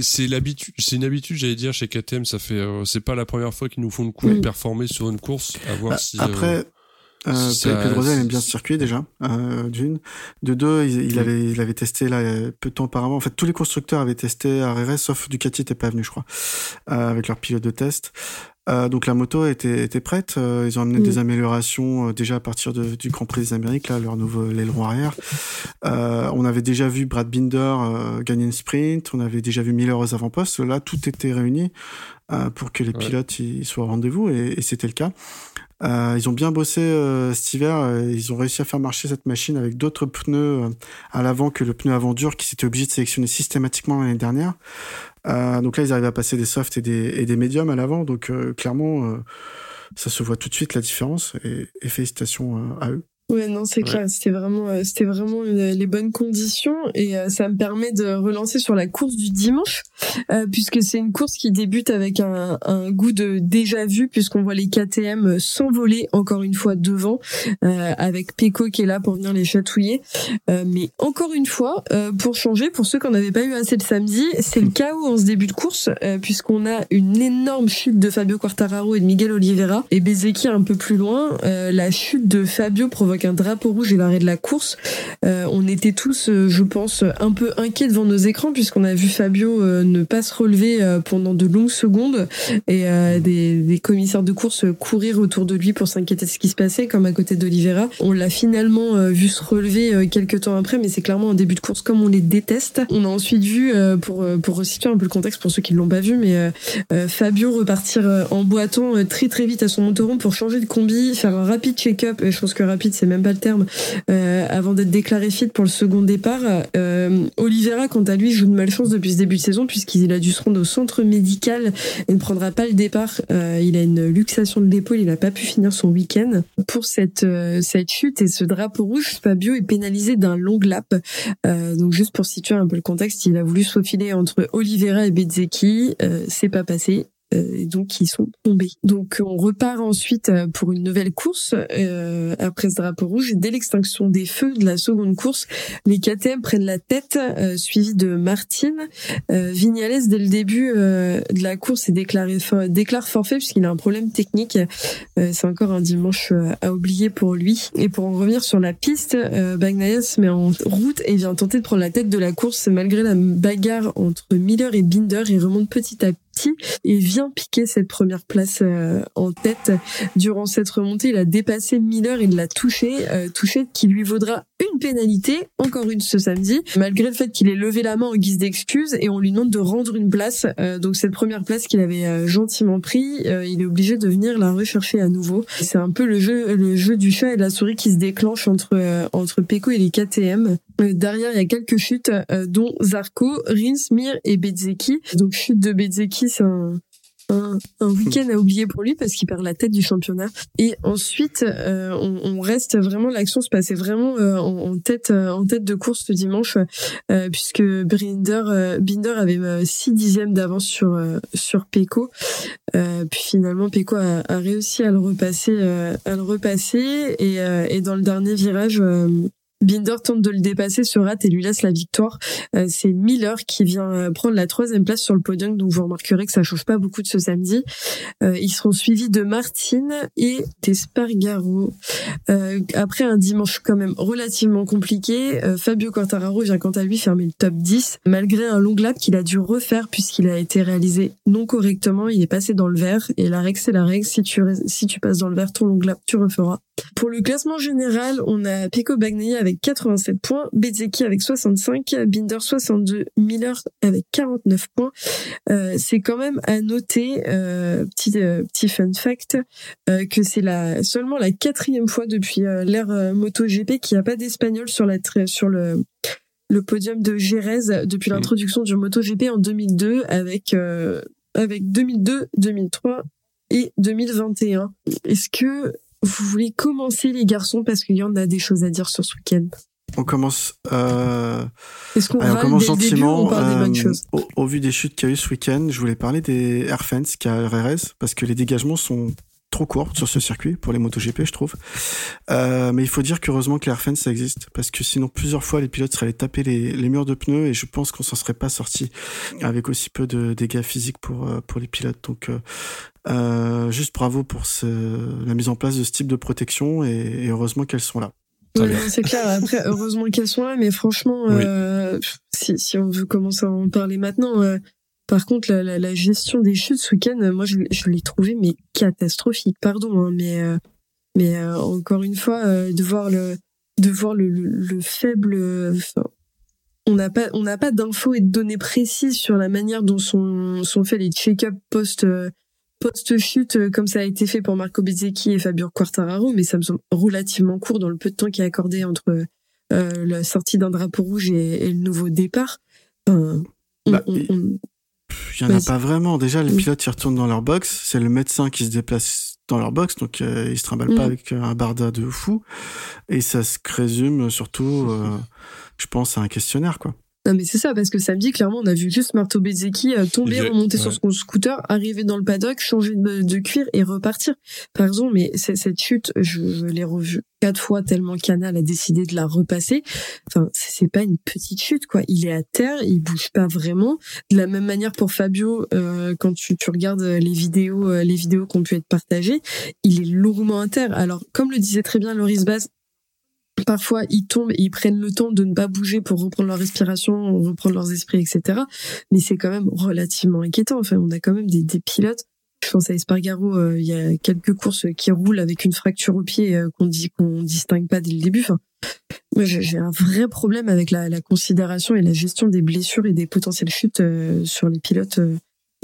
c'est l'habitude, c'est une habitude, j'allais dire chez KTM. Ça fait, euh, c'est pas la première fois qu'ils nous font coup mm. performer sur une course. À voir bah, si. Après. Euh, Pedrosa aime bien ce circuit déjà, euh, d'une. De deux, il, avait, il avait testé là peu de temps auparavant. En fait, tous les constructeurs avaient testé à RS, sauf Ducati n'était pas venu, je crois, euh, avec leur pilote de test. Euh, donc la moto était, était prête. Euh, ils ont amené des mm. améliorations euh, déjà à partir de, du Grand Prix des Amériques, là, leur nouveau aileron arrière. on avait déjà vu Brad Binder gagner une sprint. On avait déjà vu Miller aux avant-postes. Là, tout était réuni pour que les pilotes y soient au rendez-vous et, et c'était le cas. Ils ont bien bossé cet hiver. ils ont réussi à faire marcher cette machine avec d'autres pneus à l'avant que le pneu avant dur qui s'était obligé de sélectionner systématiquement l'année dernière. Euh, donc là, ils arrivent à passer des softs et des, et des médiums à l'avant. Donc euh, clairement, euh, ça se voit tout de suite la différence. Et, et félicitations à eux. Ouais, non, c'est clair. C'était vraiment, euh, c'était vraiment les bonnes conditions et euh, ça me permet de relancer sur la course du dimanche, euh, puisque c'est une course qui débute avec un, un goût de déjà vu, puisqu'on voit les KTM s'envoler encore une fois devant, avec Peko qui est là pour venir les chatouiller. mais encore une fois, pour changer, pour ceux qui n'en avaient pas eu assez le samedi, c'est le chaos en ce début de course, puisqu'on a une énorme chute de Fabio Quartararo et de Miguel Oliveira, et Bezeki un peu plus loin. la chute de Fabio provoque avec un drapeau rouge et l'arrêt de la course. Euh, on était tous, euh, je pense, un peu inquiets devant nos écrans puisqu'on a vu Fabio euh, ne pas se relever pendant de longues secondes et des, commissaires de course courir autour de lui pour s'inquiéter de ce qui se passait, comme à côté d'Olivera. On l'a finalement vu se relever quelques temps après, mais c'est clairement un début de course comme on les déteste. On a ensuite vu, pour pour resituer un peu le contexte pour ceux qui ne l'ont pas vu, mais Fabio repartir en boitant très très vite à son motoron pour changer de combi, faire un rapide check-up. Je pense que rapide c'est même pas le terme, euh, avant d'être déclaré fit pour le second départ. Euh, Oliveira, quant à lui, joue de malchance depuis ce début de saison puisqu'il a dû se rendre au centre médical et ne prendra pas le départ. Euh, il a une luxation de l'épaule, il n'a pas pu finir son week-end. Pour cette, euh, cette chute et ce drapeau rouge, Fabio est pénalisé d'un long lap. Euh, donc juste pour situer un peu le contexte, il a voulu se faufiler entre Oliveira et Bezzecchi, c'est pas passé. Et donc ils sont tombés. Donc on repart ensuite pour une nouvelle course après ce drapeau rouge. Dès l'extinction des feux de la seconde course, les KTM prennent la tête, suivis de Martine. Vignales dès le début de la course est déclaré déclare forfait puisqu'il a un problème technique. C'est encore un dimanche à oublier pour lui. Et pour en revenir sur la piste, Bagnaia se met en route et vient tenter de prendre la tête de la course malgré la bagarre entre Miller et Binder. Il remonte petit à et vient piquer cette première place euh, en tête. Durant cette remontée, il a dépassé Miller et l'a touché, euh, touché qui lui vaudra une pénalité, encore une ce samedi, malgré le fait qu'il ait levé la main en guise d'excuse et on lui demande de rendre une place. Euh, donc cette première place qu'il avait gentiment pris, il est obligé de venir la rechercher à nouveau. C'est un peu le jeu, le jeu du chat et de la souris qui se déclenche entre entre Peko et les KTM. Derrière, il y a quelques chutes, dont Zarco, Rins, Mir et Bezeki. Donc chute de Bezeki c'est un, un, week-end à oublier pour lui parce qu'il perd la tête du championnat. Et ensuite, euh, on, reste vraiment, l'action se passait vraiment euh, en, tête, euh, en tête de course ce dimanche, puisque Binder, Binder avait 6 dixièmes d'avance sur sur Peko. puis finalement, Peko a, a, réussi à le repasser, à le repasser, et, et dans le dernier virage. Binder tente de le dépasser, se rate et lui laisse la victoire. Euh, c'est Miller qui vient euh, prendre la troisième place sur le podium, donc vous remarquerez que ça change pas beaucoup de ce samedi. Euh, ils seront suivis de Martine et d'Espargaro. après un dimanche quand même relativement compliqué, Fabio Quartararo vient quant à lui fermer le top 10, malgré un long lap qu'il a dû refaire puisqu'il a été réalisé non correctement, il est passé dans le vert, et la règle c'est la règle, si tu, si tu passes dans le vert, ton long lap, tu referas. Pour le classement général, on a Pico Bagnaia avec 87 points, Bezeki avec 65, Binder 62, Miller avec 49 points. Euh, c'est quand même à noter, euh, petit euh, petit fun fact, que c'est la seulement la quatrième fois depuis l'ère MotoGP qu'il n'y a pas d'espagnol sur la sur le le podium de Jerez depuis mmh. l'introduction du MotoGP en 2002 avec avec 2002, 2003 et 2021. Est-ce que vous voulez commencer les garçons parce qu'il y en a des choses à dire sur ce week-end. On commence. Euh... Est-ce qu'on commence gentiment. Euh, au, au, vu des chutes qu'il y a eu ce week-end, je voulais parler des Airfence qui a RRS parce que les dégagements sont trop courts sur ce circuit pour les MotoGP, je trouve. Euh, mais il faut dire qu'heureusement que l'Airfence ça existe parce que sinon plusieurs fois les pilotes seraient allés taper les, les murs de pneus et je pense qu'on s'en serait pas sorti avec aussi peu de dégâts physiques pour euh, pour les pilotes. Donc euh, euh, juste bravo pour ce, la mise en place de ce type de protection et, heureusement qu'elles sont là. c'est clair. Après, heureusement qu'elles sont là, mais franchement, euh, si, si on veut commencer à en parler maintenant, euh, par contre, la, la, gestion des chutes ce week-end, moi, je, je l'ai trouvé mais catastrophique. Pardon, hein, mais euh, mais euh, encore une fois, de voir le de voir le, le, faible. on n'a pas on n'a pas d'infos et de données précises sur la manière dont sont sont faits les check-up post post-chute euh, comme ça a été fait pour Marco Bezzecchi et Fabio Quartararo, mais ça me semble relativement court dans le peu de temps qui est accordé entre euh, la sortie d'un drapeau rouge et, le nouveau départ. Bah, il y en a pas vraiment. Déjà, les pilotes ils retournent dans leur box. C'est le médecin qui se déplace dans leur box, donc euh, ils se trimballent pas mm. avec un barda de fou. Et ça se résume surtout, je pense, à un questionnaire, quoi. Non mais c'est ça parce que samedi clairement on a vu juste Marto Bezzecchi euh, tomber, remonter sur son scooter, arriver dans le paddock, changer de, cuir et repartir. Par exemple, mais cette chute, je, l'ai revue quatre fois tellement Canal a décidé de la repasser. Enfin, c'est pas une petite chute quoi. Il est à terre, il bouge pas vraiment. De la même manière pour Fabio, euh, quand tu, tu regardes les vidéos, euh, les vidéos qui ont pu être partagées, il est lourdement à terre. Alors comme le disait très bien Loris Bass, Parfois, ils tombent et ils prennent le temps de ne pas bouger pour reprendre leur respiration, reprendre leurs esprits, etc. Mais c'est quand même relativement inquiétant. Enfin, on a quand même des, des pilotes. Je pense à Espargaro, euh, il y a quelques courses qui roulent avec une fracture au pied euh, qu'on dit qu'on distingue pas dès le début. Enfin, j'ai un vrai problème avec la, la, considération et la gestion des blessures et des potentielles chutes euh, sur les pilotes.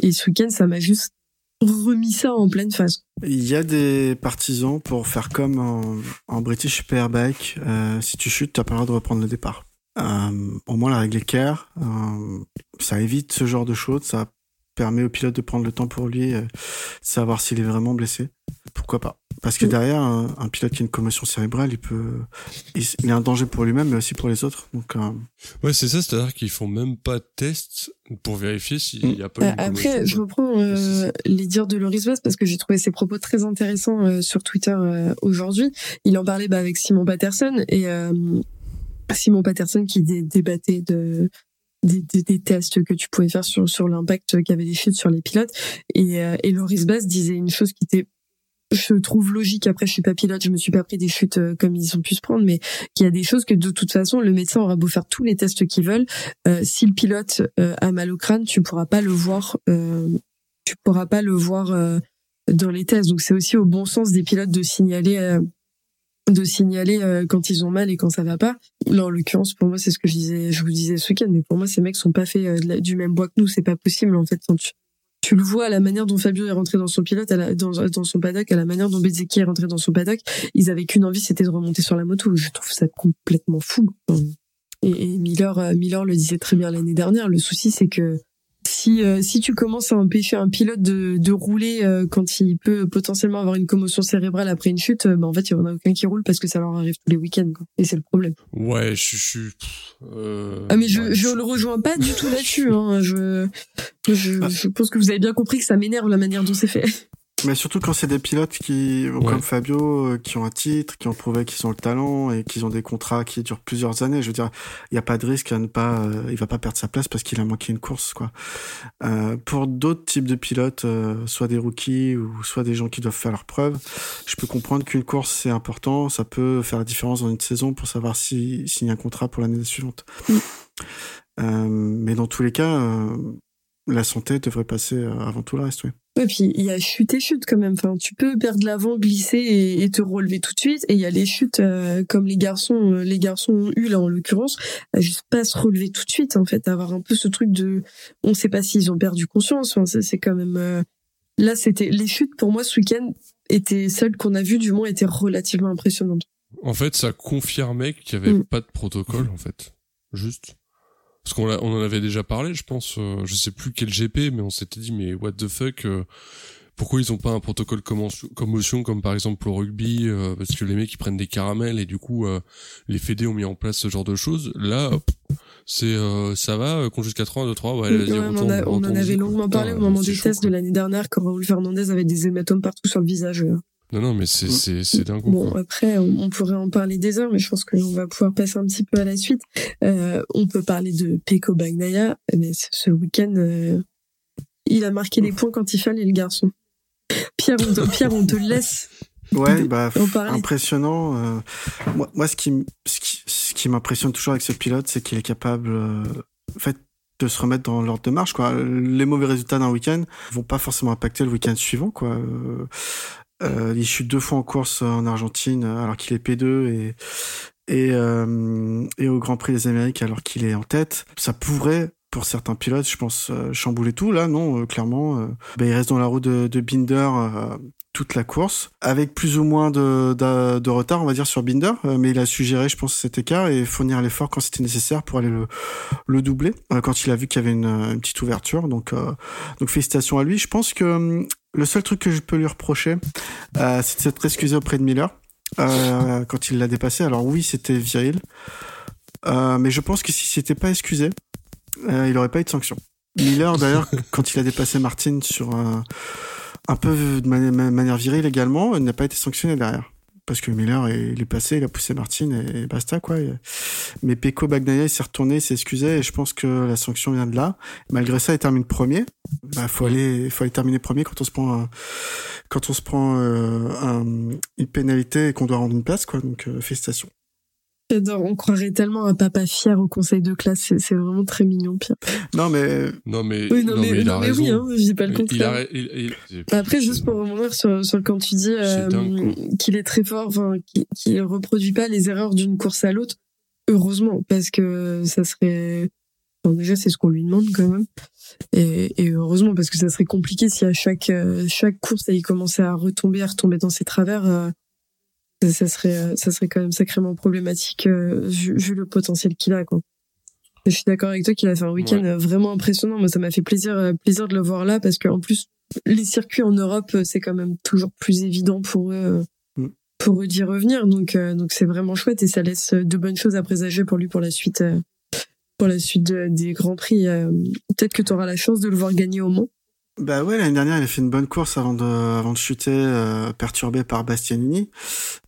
et ce week-end, ça m'a juste remis ça en pleine phase. Il y a des partisans pour faire comme en, British Superbike. Euh, si tu chutes, t'as pas le droit de reprendre le départ. Euh, au moins, la règle est claire. Euh, ça évite ce genre de choses. Ça permet au pilote de prendre le temps pour lui, savoir s'il est vraiment blessé. Pourquoi pas Parce que derrière, un, pilote qui a une commotion cérébrale, il peut, il, est un danger pour lui-même, mais aussi pour les autres. Donc, euh... ouais, c'est ça, c'est-à-dire qu'ils font même pas de test pour vérifier s'il n'y a pas. Une Après, je reprends euh, les dires de Loris Bass parce que j'ai trouvé ses propos très intéressants euh, sur Twitter euh, aujourd'hui. Il en parlait bah, avec Simon Patterson et Simon Patterson qui débattait de des, des, tests que tu pouvais faire sur sur l'impact qu'avaient les chutes sur les pilotes et, et Loris Bass disait une chose qui était je trouve logique. Après, je suis pas pilote, je me suis pas pris des chutes euh, comme ils ont pu se prendre, mais qu'il y a des choses que de toute façon, le médecin aura beau faire tous les tests qu'ils veulent, euh, si le pilote euh, a mal au crâne, tu pourras pas le voir, tu pourras pas le voir dans les tests. Donc c'est aussi au bon sens des pilotes de signaler de signaler quand ils ont mal et quand ça va pas. Là, en l'occurrence, pour moi, c'est ce que je disais, je vous disais ce week-end, mais pour moi, ces mecs sont pas faits du même bois que nous. C'est pas possible, en fait. tu, tu le vois à la manière dont Fabio est rentré dans son pilote, dans son paddock, à la manière dont Bezeki est rentré dans son paddock. Ils avaient qu'une envie, c'était de remonter sur la moto. Je trouve ça complètement fou. Et, et Miller, euh, Miller le disait très bien l'année dernière. Le souci, c'est que si euh, si tu commences à empêcher un pilote de, de rouler euh, quand il peut potentiellement avoir une commotion cérébrale après une chute, bah en fait il y en a aucun qui roule parce que ça leur arrive tous les week-ends quoi. et c'est le problème. Ouais, je suis. Euh... Ah mais je je le rejoins pas du tout là-dessus. Hein. Je, je je pense que vous avez bien compris que ça m'énerve la manière dont c'est fait. Mais surtout quand c'est des pilotes qui, comme Fabio, euh, qui ont un titre, qui ont prouvé qu'ils ont le talent et qu'ils ont des contrats qui durent plusieurs années. Je veux dire, il n'y a pas de risque à ne pas, euh, il va pas perdre sa place parce qu'il a manqué une course, quoi. Euh, pour d'autres types de pilotes, euh, soit des rookies ou soit des gens qui doivent faire leurs preuves, je peux comprendre qu'une course c'est important, ça peut faire la différence dans une saison pour savoir si s'il y a un contrat pour l'année suivante. Mm. mais dans tous les cas, la santé devrait passer avant tout le reste, oui. Et puis il y a chute et chute quand même. Enfin, tu peux perdre l'avant, glisser et, te relever tout de suite. Et il y a les chutes euh, comme les garçons, euh, les garçons ont eu là en l'occurrence, juste pas se relever tout de suite en fait, avoir un peu ce truc de, on sait pas s'ils ont perdu conscience. Enfin, c'est quand même euh, là, c'était les chutes pour moi ce week-end étaient celles qu'on a vues du moins étaient relativement impressionnantes. En fait, ça confirmait qu'il y avait mm. pas de protocole en fait, juste. Parce qu'on on en avait déjà parlé, je pense. Euh, je sais plus quel GP, mais on s'était dit, mais what the fuck euh, Pourquoi ils ont pas un protocole commotion comme par exemple au rugby euh, Parce que les mecs ils prennent des caramels et du coup les fédés ont mis en place ce genre de choses. Là, c'est ça va, qu'on jusqu'à 3, 2, 3, ouais, on, on, en avait longuement parlé au moment des tests de l'année dernière quand Raoul Fernandez avait des hématomes partout sur le visage. Non, non, mais c'est, mm. c'est, c'est dingue. Bon, après, on, pourrait en parler des heures, mais je pense qu'on va pouvoir passer un petit peu à la suite. Euh, on peut parler de Peko Bagnaya, mais ce week-end, euh, il a marqué des points quand il fallait, le garçon. Pierre, on te, Pierre, on te laisse. Ouais, bah, impressionnant. Euh, moi, moi, ce qui, ce qui, ce qui m'impressionne toujours avec ce pilote, c'est qu'il est capable, en fait, de se remettre dans l'ordre de marche quoi les mauvais résultats d'un week-end vont pas forcément impacter le week-end suivant quoi euh, il chute deux fois en course en Argentine alors qu'il est P2 et et, euh, et au Grand Prix des Amériques alors qu'il est en tête. Ça pourrait pour certains pilotes, je pense, euh, chambouler tout. Là, non, euh, clairement, ben, il reste dans la roue de, de Binder toute la course, avec plus ou moins de, de, de, retard, on va dire, sur Binder, mais il a su gérer, je pense, cet écart et fournir l'effort quand c'était nécessaire pour aller le, le doubler, quand il a vu qu'il y avait une, une petite ouverture. Donc, donc félicitations à lui. Je pense que le seul truc que je peux lui reprocher, euh, c'est de s'être excusé auprès de Miller euh, quand il l'a dépassé. Alors oui, c'était viril, euh, mais je pense que si s'était pas excusé, euh, il aurait pas eu de sanction. Miller, d'ailleurs, quand il a dépassé Martin sur un, un peu de manière virile également, il n'a pas été sanctionné derrière parce que Miller il est passé, il a poussé Martin et, basta quoi. Mais Peko Bagnaia s'est retourné, s'est excusé et je pense que la sanction vient de là. Malgré ça, il termine premier. Bah faut aller, faut aller terminer premier quand on se prend, quand on se prend euh, une pénalité et qu'on doit rendre une place quoi. Donc euh, félicitations. J'adore, on croirait tellement un papa fier au conseil de classe, c'est vraiment très mignon, Pierre. Non mais non mais oui, non, mais, il a raison. oui, hein, je dis pas le contraire. Après, juste pour revenir sur, sur quand tu dis euh, qu'il est très fort, enfin, qu'il reproduit pas les erreurs d'une course à l'autre, heureusement, parce que ça serait, bon, déjà c'est ce qu'on lui demande quand même, et, et, heureusement parce que ça serait compliqué si à chaque euh, chaque course il commençait à retomber, à retomber dans ses travers. Euh, ça serait euh, ça serait quand même sacrément problématique euh, vu, vu, le potentiel qu'il a quoi. Je suis d'accord avec toi qu'il a fait un week-end vraiment impressionnant. Moi, ça m'a fait plaisir euh, plaisir de le voir là parce qu'en plus les circuits en Europe, c'est quand même toujours plus évident pour eux, Mm. pour eux d'y revenir. Donc, euh, donc c'est vraiment chouette et ça laisse de bonnes choses à présager pour lui pour la suite, euh, pour la suite de- des grands prix. Euh, Peut-être que tu auras la chance de le voir gagner au Mans. Bah ouais, l'année dernière, il a fait une bonne course avant de, avant de chuter, euh, perturbé par Bastianini.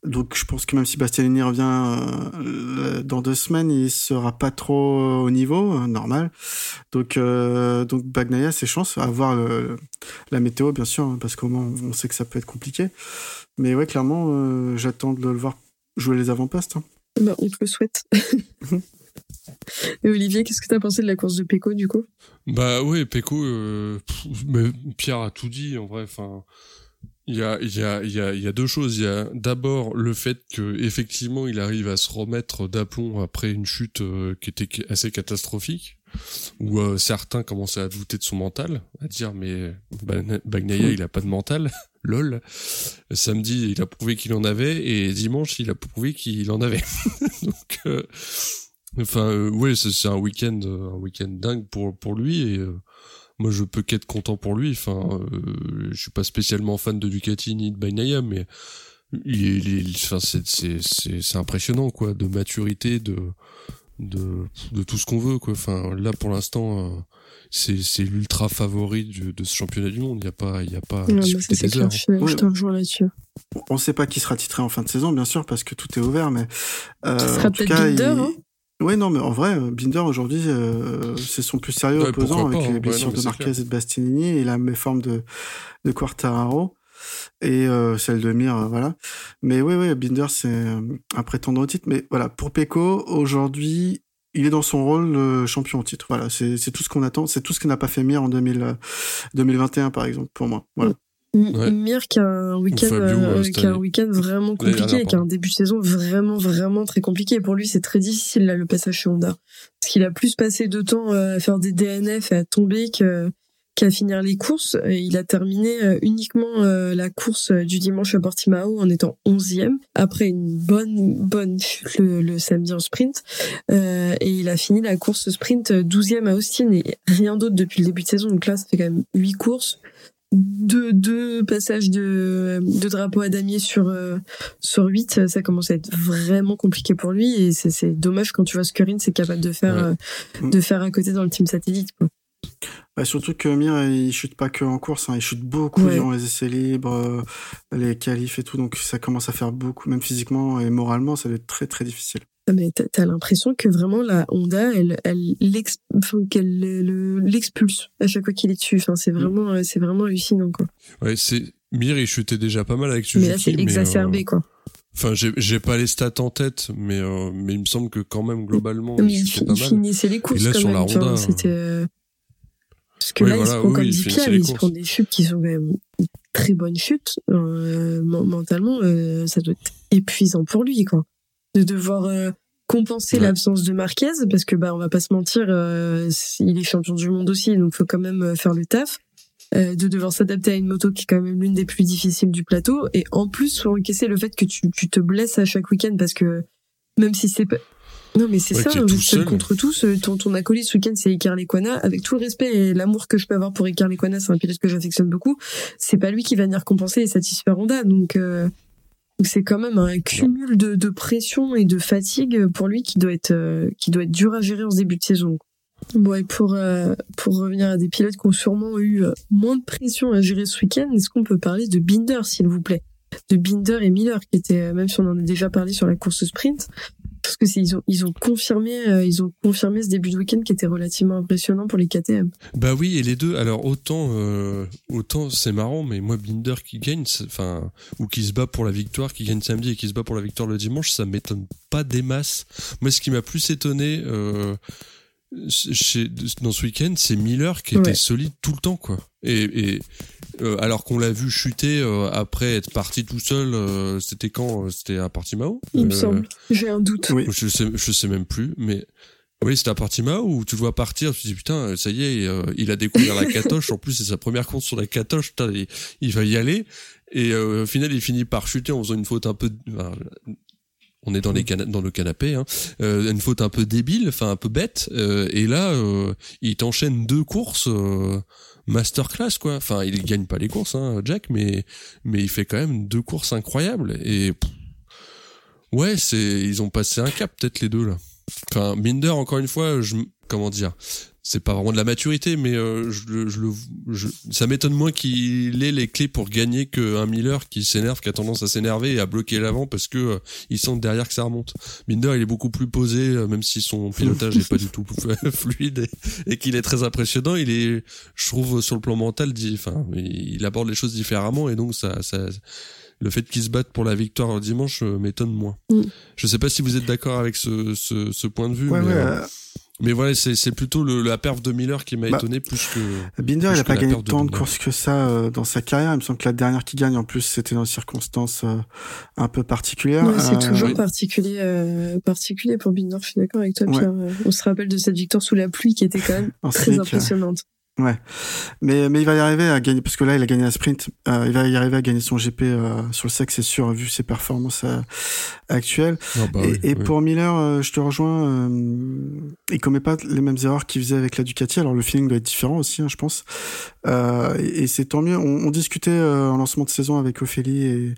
Donc je pense que même si Bastianini revient euh, dans deux semaines, il sera pas trop au niveau, euh, normal. Donc, euh, donc Bagnaia, ses chances, à voir le, la météo, bien sûr, hein, parce qu'au moins on sait que ça peut être compliqué. Mais ouais, clairement, j'attends de le voir jouer les avant-postes. hein. Bah, on te le souhaite. et Olivier, qu'est-ce que tu as pensé de la course de Pecco du coup? Bah ouais, Peko, euh, Pierre a tout dit en vrai. Enfin, il y a, il y a, il y a, il y a deux choses. Il y a d'abord le fait que effectivement il arrive à se remettre d'aplomb après une chute euh, qui était assez catastrophique, où euh, certains commençaient à douter de son mental, à dire mais Bagna- Bagnaia il a pas de mental. Lol. Samedi, il a prouvé qu'il en avait et dimanche, il a prouvé qu'il en avait. Donc, euh, enfin, euh, ouais, c'est c'est un week-end, euh, un week-end dingue pour pour lui et euh, moi je peux qu'être content pour lui. Enfin, euh, je suis pas spécialement fan de Ducati ni de Bagnaia, mais il est, il est- enfin, c'est c'est c'est c'est impressionnant quoi, de maturité, de de de tout ce qu'on veut quoi. Enfin, là pour l'instant. euh, c'est c'est l'ultra favori du- de ce championnat du monde. Il y a pas, il y a pas ça, des heures. clair, je, Ouais. là-dessus. On sait pas qui sera titré en fin de saison, bien sûr, parce que tout est ouvert, mais euh, Ce sera en tout peut-être cas, Binder, il- hein Ouais, non, mais en vrai, euh, Binder aujourd'hui, euh, c'est son plus sérieux Ouais, opposant pas, avec hein. les Ouais, blessures non, de Marquez clair. et de Bastianini et la méforme de, de Quartararo et euh, celle de Mir, euh, voilà. Mais oui, oui, Binder, c'est un prétendant au titre. Mais voilà, pour Pecco, aujourd'hui, il est dans son rôle de champion au titre. Voilà, c'est c'est tout ce qu'on attend. C'est tout ce que n'a pas fait Mir en 2000, euh, 2021, par exemple, pour moi. Voilà. Ouais. Mir qui a un week-end euh, euh, un week-end vraiment compliqué et qui a un début de saison vraiment vraiment très compliqué. Pour lui c'est très difficile là le passage chez Honda. Parce qu'il a plus passé de temps euh, à faire des DNF et à tomber qu'à finir les courses. Et il a terminé uniquement la course du dimanche à Portimao en étant 11e après une bonne bonne chute le, le samedi en sprint. Et il a fini la course sprint 12e à Austin. Et rien d'autre depuis le début de saison. Donc là ça fait quand même 8 courses deux, deux passages de, de drapeau à damier sur, euh, sur 8, ça commence à être vraiment compliqué pour lui et c'est, c'est dommage quand tu vois ce que Rin c'est capable de faire, Ouais. euh, de faire à côté dans le team satellite. Quoi. Bah, surtout que Mir, il chute pas que en course, hein, il chute beaucoup Ouais. durant les essais libres, euh, les qualifs et tout, donc ça commence à faire beaucoup, même physiquement et moralement, ça va être très très difficile. Ah, Mais t'as, l'impression que vraiment la Honda, elle, elle l'expulse à chaque fois qu'il est dessus. Enfin, c'est vraiment, euh, c'est vraiment hallucinant quoi. Ouais, c'est Mir, il chutait déjà pas mal avec Suzuki. mais là, c'est exacerbé euh, quoi. Enfin, j'ai pas les stats en tête, mais euh, mais il me semble que quand même globalement, Mais il il, chutait il pas mal. finissait les courses Et là, quand sur même. la Honda, c'était. Parce que Oui, là, il voilà, se prend oui, comme il dit finissait Pierre, les il se prend des chutes qui sont quand même très bonnes chutes. Euh, men- mentalement, euh, ça doit être épuisant pour lui, quoi. De devoir euh, compenser Ouais. l'absence de Marquez, parce que bah on va pas se mentir, il est champion du monde aussi, donc faut quand même faire le taf. De devoir s'adapter à une moto qui est quand même l'une des plus difficiles du plateau et en plus faut encaisser le fait que tu, tu te blesses à chaque week-end parce que même si c'est pas non mais c'est Ouais, ça hein, tout seul. contre tous euh, ton, ton acolyte ce week-end c'est Icar Lequana avec tout le respect et l'amour que je peux avoir pour Icar Lequana c'est un pilote que j'affectionne beaucoup. C'est pas lui qui va venir compenser et satisfaire Honda. Donc euh, c'est quand même un cumul de, de pression et de fatigue pour lui qui doit être euh, qui doit être dur à gérer en ce début de saison. Bon, et pour, euh, pour revenir à des pilotes qui ont sûrement eu euh, moins de pression à gérer ce week-end, est-ce qu'on peut parler de Binder, s'il vous plaît? De Binder et Miller, qui étaient, euh, même si on en a déjà parlé sur la course sprint, parce que ils ont, ils ont confirmé, euh, ils ont confirmé ce début de week-end qui était relativement impressionnant pour les KTM. Bah oui, et les deux. Alors autant, euh, autant c'est marrant, mais moi Binder qui gagne, enfin ou qui se bat pour la victoire, qui gagne samedi et qui se bat pour la victoire le dimanche, ça m'étonne pas des masses. Moi, ce qui m'a plus étonné euh, chez, dans ce week-end, c'est Miller qui était Ouais. solide tout le temps, quoi. Et, et euh, alors qu'on l'a vu chuter euh, après être parti tout seul, euh, c'était quand euh, C'était à Portimao Il me Euh, semble. J'ai un doute. Oui. je sais, je sais même plus, mais oui, c'était à Portimao où tu le vois partir, tu te dis putain, ça y est, euh, il a découvert la catoche. En plus, c'est sa première course sur la catoche. Putain, il, il va y aller. Et euh, au final, il finit par chuter en faisant une faute un peu, enfin, on est dans les dans le canapé, hein, euh, une faute un peu débile, enfin un peu bête, euh, et là euh, il t'enchaîne deux courses euh, masterclass quoi. Enfin il gagne pas les courses, hein, Jack, mais mais il fait quand même deux courses incroyables et ouais c'est ils ont passé un cap peut-être les deux là. Enfin Binder encore une fois, je comment dire, c'est pas vraiment de la maturité, mais euh, je, je, je, ça m'étonne moins qu'il ait les clés pour gagner qu'un Miller qui s'énerve, qui a tendance à s'énerver et à bloquer l'avant parce que euh, il sent derrière que ça remonte. Binder, il est beaucoup plus posé, euh, même si son pilotage n'est pas du tout fluide et, qu'il est très impressionnant. Il est, je trouve, sur le plan mental, enfin, il aborde les choses différemment et donc ça, ça le fait qu'il se batte pour la victoire dimanche m'étonne moins. Mm. Je sais pas si vous êtes d'accord avec ce, ce, ce, point de vue. Ouais, mais, ouais, mais voilà, c'est plutôt le, la perf de Miller qui m'a bah, étonné plus que. Binder, il a pas gagné tant de, courses que ça euh, dans sa carrière. Il me semble que la dernière qui gagne, en plus, c'était dans des circonstances euh, un peu particulières. c'est euh, toujours particulier, particulier pour Binder. Je suis d'accord avec toi, Pierre. On se rappelle de cette victoire sous la pluie qui était quand même très impressionnante. Ouais, mais mais il va y arriver à gagner parce que là il a gagné un sprint. Euh, il va y arriver à gagner son GP euh, sur le sec, c'est sûr, vu ses performances euh, actuelles. Ah bah et, pour Miller, je te rejoins. il commet pas les mêmes erreurs qu'il faisait avec la Ducati. Alors le feeling doit être différent aussi, hein, je pense. et, et c'est tant mieux. On, on discutait en lancement de saison avec Ophélie et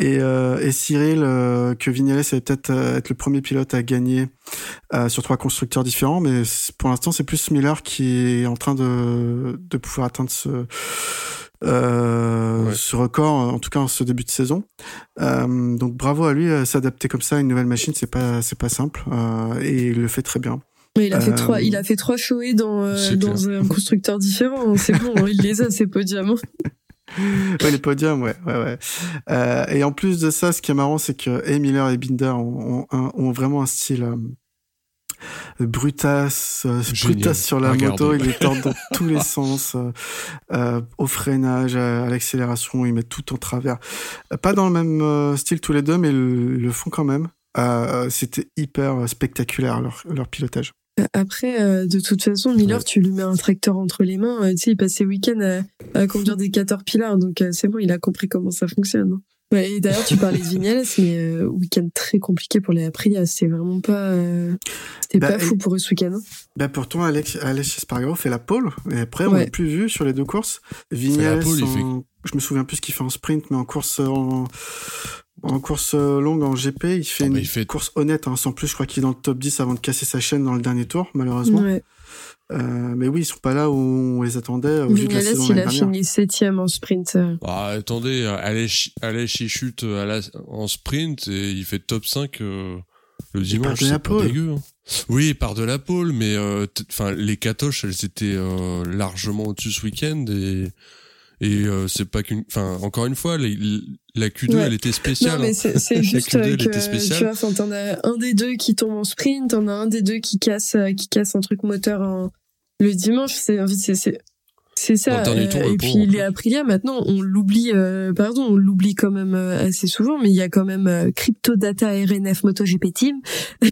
et, euh, et Cyril euh, que Vignales allait peut-être euh, être le premier pilote à gagner sur trois constructeurs différents, mais pour l'instant c'est plus Miller qui est en train de, de pouvoir atteindre ce euh, ce record, en tout cas en ce début de saison. Euh, donc bravo à lui, s'adapter comme ça à une nouvelle machine, c'est pas c'est pas simple euh, et il le fait très bien. il a fait trois, il a fait trois shows dans dans un constructeur différent. Hein. C'est bon, hein, il les a ces podiums. Ouais, les podiums, ouais, ouais, ouais. Euh, et en plus de ça, ce qui est marrant, c'est que et Miller et Binder ont, ont, ont vraiment un style euh, brutasse, euh, brutasse sur la moto. Ils les tordent dans tous les sens, euh, euh, au freinage, à, l'accélération, ils mettent tout en travers. Pas dans le même style tous les deux, mais ils le font quand même. C'était hyper spectaculaire leur, leur pilotage. Après, euh, de toute façon, Miller, tu lui mets un tracteur entre les mains. Euh, tu sais, il passe ses week-ends à, conduire des Caterpillar, donc euh, c'est bon, il a compris comment ça fonctionne. Hein. et d'ailleurs, tu parlais de Vignales, mais week-end très compliqué pour les Aprilia. C'est vraiment pas, c'était bah, pas fou pour eux ce week-end. Hein. Bah pourtant, Alex, Alex Espargaro fait la pole, et après, on l'a plus vu sur les deux courses. Vignales, je me souviens plus ce qu'il fait en sprint, mais en course en, en course euh, longue, en GP, il fait ah, une course honnête, hein, sans plus. Je crois qu'il est dans le top 10 avant de casser sa chaîne dans le dernier tour, malheureusement. Euh, mais oui, ils sont pas là où on les attendait. Au il a fini septième en sprint. Ah, attendez, Alès, il chute en sprint et il fait top 5 euh, le dimanche. C'est pas dégueu. Hein. Oui, par de la pole, mais enfin les catoches, elles étaient largement au-dessus ce week-end et et euh, c'est pas qu'une enfin encore une fois la Q2 elle était spéciale non mais c'est hein. juste que tu vois t'en as un des deux qui tombe en sprint t'en as un des deux qui casse euh, qui casse un truc moteur en... le dimanche. C'est c'est c'est ça. Euh, et puis les Aprilia maintenant, on l'oublie, euh, pardon, on l'oublie quand même euh, assez souvent, mais il y a quand même euh, Crypto Data RNF MotoGP Team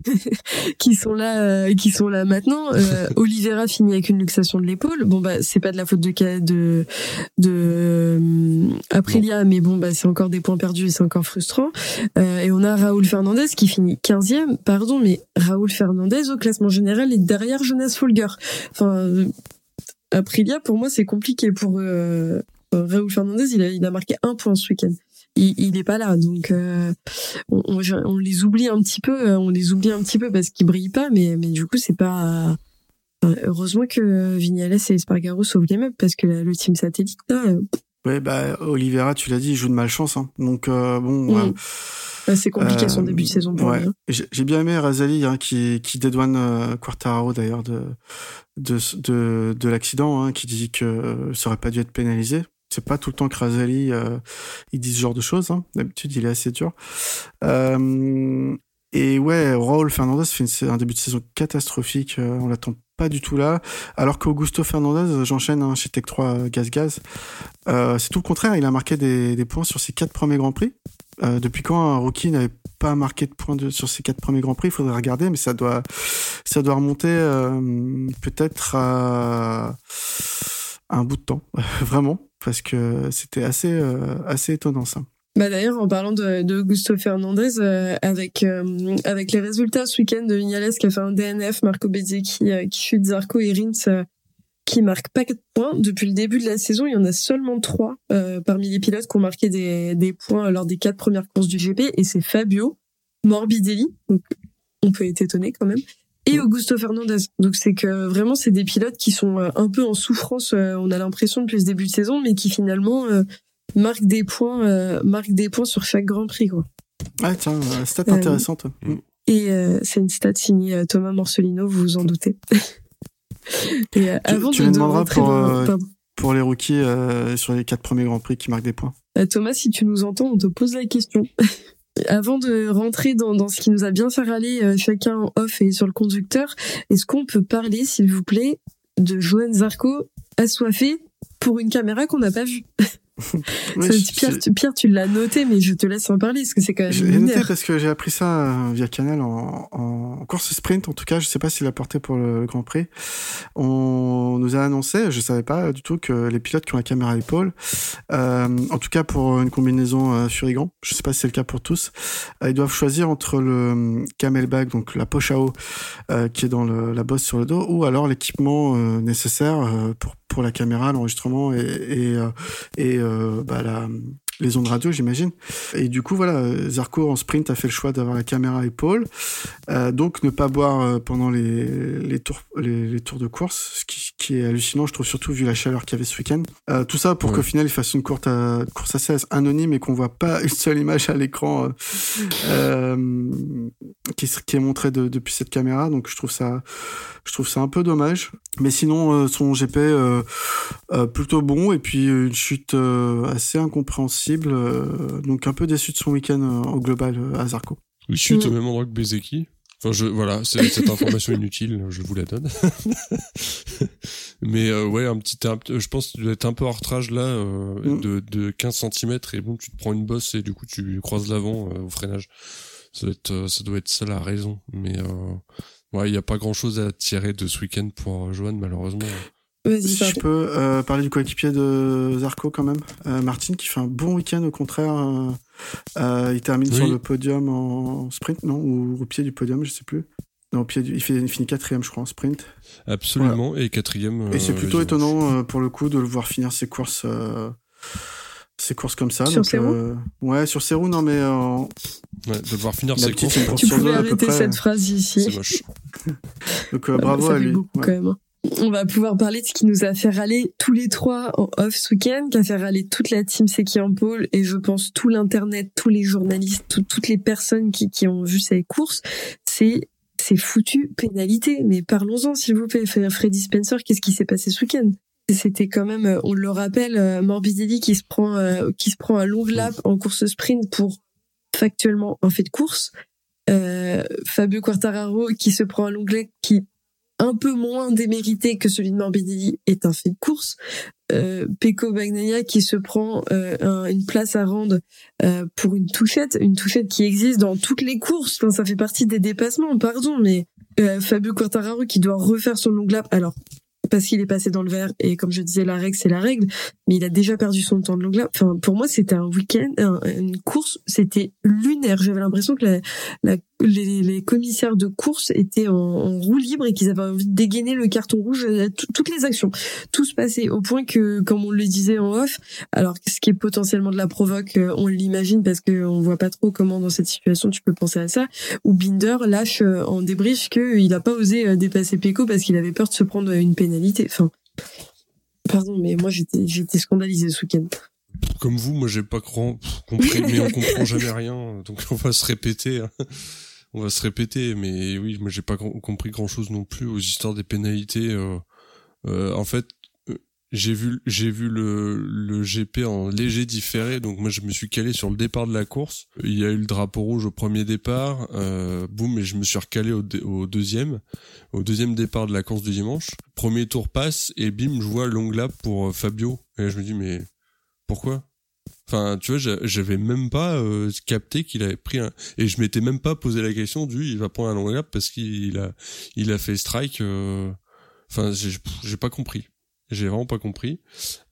qui sont là, qui sont là maintenant. Olivera finit avec une luxation de l'épaule. Bon bah c'est pas de la faute de de de Aprilia, mais bon bah c'est encore des points perdus et c'est encore frustrant. et on a Raoul Fernandez qui finit 15e, pardon, mais Raoul Fernandez au classement général est derrière Jonas Folger. Enfin Aprilia, pour moi, c'est compliqué pour euh, Raúl Fernandez. Il a, il a marqué un point ce week-end. Il, il est pas là, donc euh, on, on, les oublie un petit peu. Euh, on les oublie un petit peu parce qu'ils brillent pas, mais mais du coup, c'est pas. heureusement que Vignales et Espargaro sauvent les meubles parce que le team satellite là. Euh, ouais, bah Oliveira, tu l'as dit, il joue de malchance. Hein. Donc bon. Mm. C'est compliqué son début de saison ouais. Hein. J'ai bien aimé Razali hein, qui, qui dédouane Quartararo d'ailleurs de, de, de, de l'accident, hein, qui dit que ça aurait pas dû être pénalisé. C'est pas tout le temps que Razali euh, il dit ce genre de choses. Hein. D'habitude, il est assez dur. Euh, et ouais, Raúl Fernandez fait un début de saison catastrophique. Euh, on l'attend pas du tout là. Alors qu'Augusto Fernandez, j'enchaîne hein, chez Tech 3 Gaz Gaz. Euh, c'est tout le contraire. Il a marqué des, points sur ses quatre premiers grands prix. Euh, depuis quand un rookie n'avait pas marqué de points sur ses quatre premiers grands prix Il faudrait regarder, mais ça doit, ça doit remonter euh, peut-être à, un bout de temps, vraiment, parce que c'était assez, euh, assez étonnant ça. Bah d'ailleurs, en parlant de, de Augusto Fernandez, euh, avec euh, avec les résultats ce week-end de Vignales qui a fait un DNF, Marco Bezzecchi euh, qui chute, Zarco et Rins qui marquent pas 4 points. Depuis le début de la saison, il y en a seulement 3 parmi les pilotes qui ont marqué des, des points lors des quatre premières courses du GP, et c'est Fabio, Morbidelli, donc on peut être étonné quand même, et Augusto Fernandez. Donc c'est que vraiment c'est des pilotes qui sont un peu en souffrance, on a l'impression depuis ce début de saison, mais qui finalement marque des points, euh, marque des points sur chaque Grand Prix, quoi. Ah tiens, stat euh, intéressante. Mm. Et euh, c'est une stat signée Thomas Morcelino, vous vous en doutez. et, avant tu, me demanderas pour, pour les rookies sur les quatre premiers Grands Prix qui marquent des points. Thomas, si tu nous entends, on te pose la question. Avant de rentrer dans, dans ce qui nous a bien fait râler chacun en off et sur le conducteur, est-ce qu'on peut parler, s'il vous plaît, de Johan Zarco assoiffé pour une caméra qu'on n'a pas vue? Pierre, tu, Pierre, tu l'as noté, mais je te laisse en parler, parce que c'est quand même. J'ai noté parce que j'ai appris ça euh, via Canal en, en, course sprint. En tout cas, je sais pas s'il a porté pour le, Grand Prix. On nous a annoncé, je savais pas du tout que les pilotes qui ont la caméra à l'épaule, euh, en tout cas pour une combinaison euh, Furigan, je sais pas si c'est le cas pour tous, euh, ils doivent choisir entre le camelback, donc la poche à eau qui est dans le, la bosse sur le dos, ou alors l'équipement nécessaire pour pour la caméra, l'enregistrement et, et, et euh, bah, la, les ondes radio, j'imagine. Et du coup, voilà, Zarco en sprint a fait le choix d'avoir la caméra à épaule, euh, donc ne pas boire euh, pendant les, les tours les, les, tours de course, ce qui, qui, est hallucinant, je trouve surtout vu la chaleur qu'il y avait ce week-end. Euh, tout ça pour qu'au final il fasse une courte à, course assez anonyme et qu'on voit pas une seule image à l'écran euh, qui, qui est montrée de, depuis cette caméra. Donc je trouve ça, je trouve ça un peu dommage. Mais sinon, son GP plutôt bon et puis une chute assez incompréhensible euh, donc un peu déçu de son week-end euh, au global euh, à Zarco. Il chute au même endroit que Bezeki. Enfin, je, voilà, cette information inutile, je vous la donne. Mais ouais, un petit, je pense que tu dois être un peu en retrage là, mm. de, de 15 cm et bon, tu te prends une bosse et du coup tu croises l'avant au freinage. Ça doit être, ça doit être ça la raison. Mais ouais, il y a pas grand chose à tirer de ce week-end pour Johan malheureusement. Si je peux euh, parler du coéquipier de Zarco quand même, euh, Martin qui fait un bon week-end au contraire. Euh, euh il termine sur le podium en sprint, non? Ou au pied du podium, je sais plus. Non, au pied du... il, fait, il finit quatrième, je crois, en sprint. Absolument, et quatrième. Et c'est plutôt étonnant pour le coup de le voir finir ses courses, ses courses comme ça. Sur ses roues Ouais, sur ses roues, non mais. Ouais, de le voir finir ses courses. Tu pouvais arrêter cette phrase ici. C'est moche. Donc bravo à lui. Beaucoup, quand même. On va pouvoir parler de ce qui nous a fait râler tous les trois en off ce week-end, qui a fait râler toute la team Seki en pôle et je pense tout l'internet, tous les journalistes, toutes les personnes qui, qui ont vu ces courses, c'est c'est foutu pénalité. Mais parlons-en s'il vous plaît, Freddy Spencer, qu'est-ce qui s'est passé ce week-end? C'était quand même, on le rappelle, euh, Morbidelli qui se prend euh, qui se prend un long lap en course sprint pour factuellement un fait de course. Euh, Fabio Quartararo qui se prend un long lap qui un peu moins démérité que celui de Morbidelli est un fait de course. Euh, Peko Bagnaia qui se prend euh, une place à rendre euh, pour une touchette, une touchette qui existe dans toutes les courses. Enfin, ça fait partie des dépassements, pardon, mais euh, Fabio Quartararo qui doit refaire son long lap. Alors, parce qu'il est passé dans le vert et comme je disais la règle c'est la règle mais il a déjà perdu son temps de long lap enfin pour moi c'était un week-end une course c'était lunaire j'avais l'impression que la, la, les, les, commissaires de course étaient en, en roue libre et qu'ils avaient envie de dégainer le carton rouge toutes les actions tout se passait au point que comme on le disait en off alors ce qui est potentiellement de la provoque euh, on l'imagine parce que on voit pas trop comment dans cette situation tu peux penser à ça ou Binder lâche euh, en débrief qu'il a pas osé euh, dépasser Peko parce qu'il avait peur de se prendre une pénalité Enfin, pardon, mais moi j'étais j'étais scandalisé ce week-end. Comme vous, moi j'ai pas compris, mais on comprend jamais rien, donc on va se répéter. On va se répéter, mais oui, moi j'ai pas compris grand-chose non plus aux histoires des pénalités. Euh, euh, en fait, j'ai vu j'ai vu le, le GP en léger différé donc moi je me suis calé sur le départ de la course. Il y a eu le drapeau rouge au premier départ euh, boum et je me suis recalé au, au, deuxième au deuxième départ de la course du dimanche. Premier tour passe et bim je vois long lap pour euh, Fabio. Et je me dis mais pourquoi? Enfin, tu vois, j'avais même pas euh, capté qu'il avait pris un et je m'étais même pas posé la question du il va prendre un long lap parce qu'il a il a fait strike. Euh, enfin, j'ai pas compris J'ai vraiment pas compris.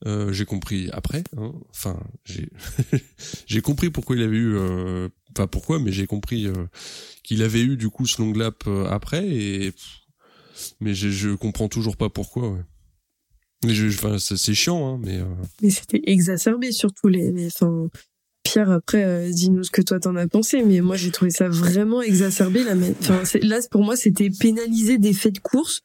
Euh, j'ai compris après. Hein. Enfin, j'ai j'ai compris pourquoi il avait eu. Euh... Enfin pourquoi, mais j'ai compris euh, qu'il avait eu du coup ce long lap euh, après. Et mais je, je comprends toujours pas pourquoi. Ouais. Enfin, c'est chiant, hein, mais. Euh... Mais c'était exacerbé surtout les. les enfin, Pierre, après, euh, dis-nous ce que toi t'en as pensé, mais moi j'ai trouvé ça vraiment exacerbé. Là, enfin, là pour moi, c'était pénaliser des faits de course.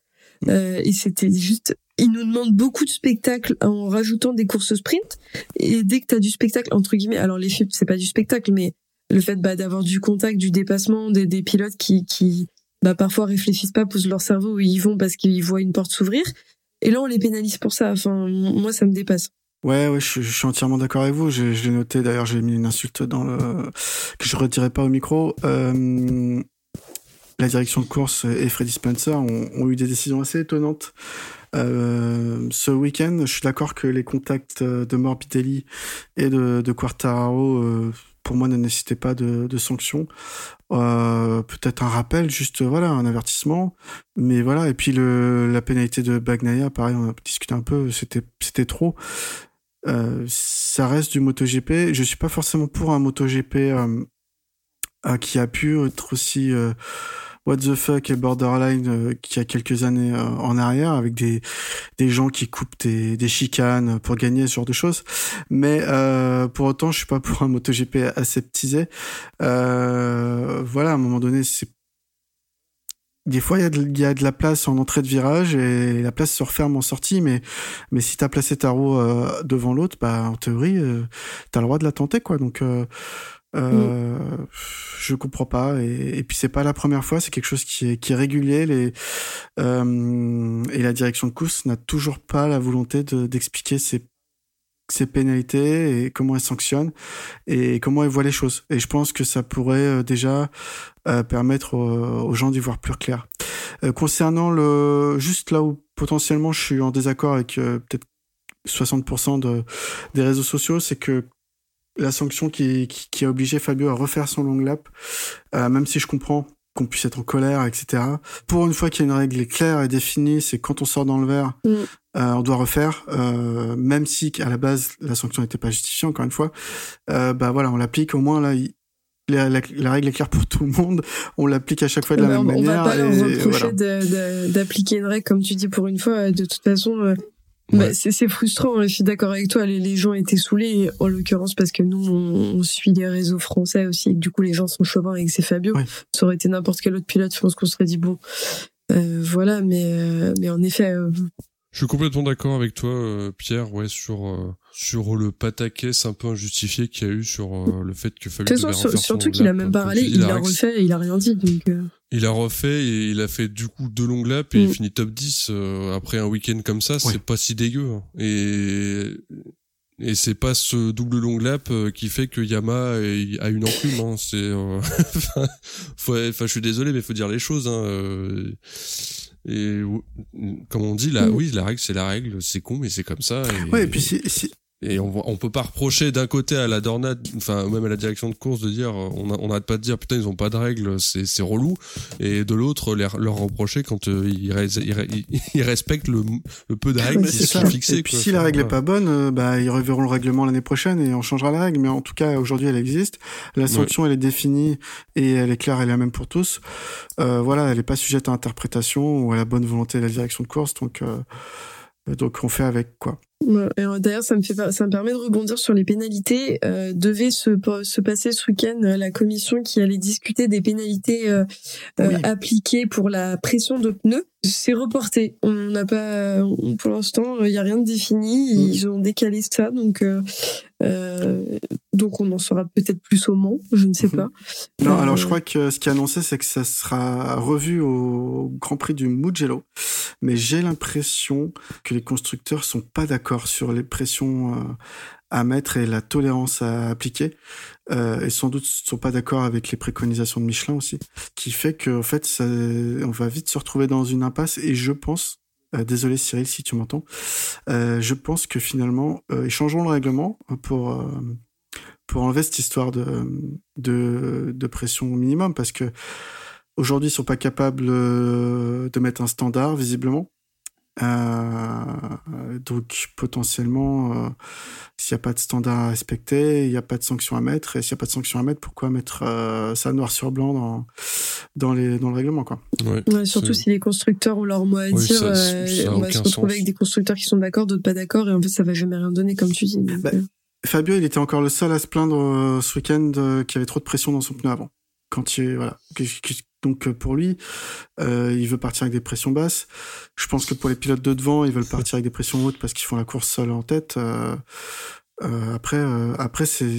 Euh, et c'était juste il nous demande beaucoup de spectacles en rajoutant des courses sprint. Et dès que tu as du spectacle, entre guillemets, alors les chiffres, c'est pas du spectacle, mais le fait bah, d'avoir du contact, du dépassement, des, des pilotes qui, qui bah, parfois réfléchissent pas, posent leur cerveau où ils vont parce qu'ils voient une porte s'ouvrir. Et là, on les pénalise pour ça. Enfin, moi, ça me dépasse. Ouais, ouais, je, suis entièrement d'accord avec vous. Je, je l'ai noté. D'ailleurs, j'ai mis une insulte dans le que je retirais pas au micro. Euh, la direction de course et Freddy Spencer ont, eu des décisions assez étonnantes euh, ce week-end, je suis d'accord que les contacts de Morbidelli et de, de Quartararo, euh, pour moi, ne nécessitaient pas de sanctions. Euh, peut-être un rappel, juste voilà, un avertissement. Mais voilà, et puis le, la pénalité de Bagnaia, pareil, on a discuté un peu, c'était c'était trop. Euh, ça reste du MotoGP. Je suis pas forcément pour un MotoGP euh, qui a pu être aussi What the fuck et Borderline euh, qui a quelques années euh, en arrière avec des des gens qui coupent des, des chicanes pour gagner ce genre de choses. Mais euh, pour autant, je suis pas pour un MotoGP aseptisé. Euh, voilà, à un moment donné, c'est des fois, il y, a de, y a de la place en entrée de virage et la place se referme en sortie, mais, mais si tu as placé ta roue euh, devant l'autre, bah, en théorie, euh, tu as le droit de la tenter. Quoi. Donc, euh, euh, mm. Je comprends pas. Et, et puis c'est pas la première fois. C'est quelque chose qui est, qui est régulier. Les, euh, et la direction de course n'a toujours pas la volonté d'expliquer ses, ses pénalités et comment elle sanctionne et comment elle voit les choses. Et je pense que ça pourrait euh, déjà euh, permettre aux, aux gens d'y voir plus clair. Euh, concernant le juste là où potentiellement je suis en désaccord avec euh, peut-être 60% de, des réseaux sociaux, c'est que la sanction qui, qui, qui, a obligé Fabio à refaire son long lap, euh, même si je comprends qu'on puisse être en colère, etc. Pour une fois qu'il y a une règle claire et définie, c'est quand on sort dans le verre, mm. euh, on doit refaire, euh, même si à la base la sanction n'était pas justifiée. Encore une fois, euh, bah voilà, on l'applique au moins là. Il, la, la, la, règle est claire pour tout le monde. On l'applique à chaque fois de la même on manière. On va pas leur reprocher voilà. d'appliquer une règle comme tu dis pour une fois. De toute façon, euh, Ouais. Bah, c'est frustrant, hein, je suis d'accord avec toi. Les, les, gens étaient saoulés, en l'occurrence parce que nous, on, on, suit les réseaux français aussi, et que du coup, les gens sont chauvins et que c'est Fabio. Ouais. Ça aurait été n'importe quel autre pilote, je pense qu'on serait dit bon, euh, voilà. Mais euh, mais en effet. Euh... Je suis complètement d'accord avec toi, euh, Pierre, ouais, sur euh, sur le pataquès un peu injustifié qu'il y a eu sur euh, le fait que Fabio. De toute façon, surtout qu'il a même pas râlé, il a refait, il a rien dit, donc. Il a refait et il a fait du coup deux longues laps et mm. il finit top 10 euh, après un week-end comme ça, c'est ouais. pas si dégueu. Hein. Et et c'est pas ce double long lap euh, qui fait que Yama a une enclume. Hein. C'est, euh... enfin, je suis désolé, mais faut dire les choses. Hein. Euh, et comme on dit, là, mm. oui, la règle, c'est la règle. C'est con, mais c'est comme ça. Et, ouais, et puis si, si, et on, on peut pas reprocher d'un côté à la Dornade, enfin même à la direction de course de dire, on a, on arrête pas de dire putain ils ont pas de règles, c'est c'est relou, et de l'autre leur, leur reprocher quand euh, ils, ils, ils, respectent le, le peu de règles qui sont fixées. Et puis quoi, si la règle est pas bonne, euh, bah ils reverront le règlement l'année prochaine et on changera la règle. Mais en tout cas aujourd'hui elle existe, la sanction ouais. elle est définie et elle est claire, elle est la même pour tous. Euh, voilà, elle est pas sujette à interprétation ou à la bonne volonté de la direction de course, donc euh, donc on fait avec quoi. D'ailleurs, ça me fait, ça me permet de rebondir sur les pénalités. Euh, devait se, se passer ce week-end la commission qui allait discuter des pénalités euh, oui. euh, appliquées pour la pression de pneus. C'est reporté. On n'a pas, pour l'instant, il n'y a rien de défini. Ils ont décalé ça, donc euh, donc on en saura peut-être plus au Mans. Je ne sais pas. Non, alors je crois que ce qui est annoncé, c'est que ça sera revu au Grand Prix du Mugello. Mais j'ai l'impression que les constructeurs sont pas d'accord sur les pressions euh, à mettre et la tolérance à appliquer. Euh, et sans doute sont pas d'accord avec les préconisations de Michelin aussi, qui fait que en fait, ça, on va vite se retrouver dans une impasse. Et je pense, euh, désolé Cyril si tu m'entends, euh, je pense que finalement, euh, ils changeront le règlement pour euh, pour enlever cette histoire de de, de pression minimum, parce que aujourd'hui, ils sont pas capables de mettre un standard visiblement. Euh, donc potentiellement, euh, s'il n'y a pas de standard à respecter, il n'y a pas de sanction à mettre. Et s'il n'y a pas de sanction à mettre, pourquoi mettre euh, ça noir sur blanc dans, dans, les, dans le règlement quoi ouais, Surtout si les constructeurs ont leur mot à dire, ça, ça on va se retrouver avec des constructeurs qui sont d'accord, d'autres pas d'accord, et en fait ça va jamais rien donner comme tu dis. Bah, Fabio, il était encore le seul à se plaindre ce week-end qu'il y avait trop de pression dans son pneu avant. Quand il, voilà, donc euh, pour lui, euh, il veut partir avec des pressions basses. Je pense que pour les pilotes de devant, ils veulent partir avec des pressions hautes parce qu'ils font la course seule en tête. Euh, euh, après, après c'est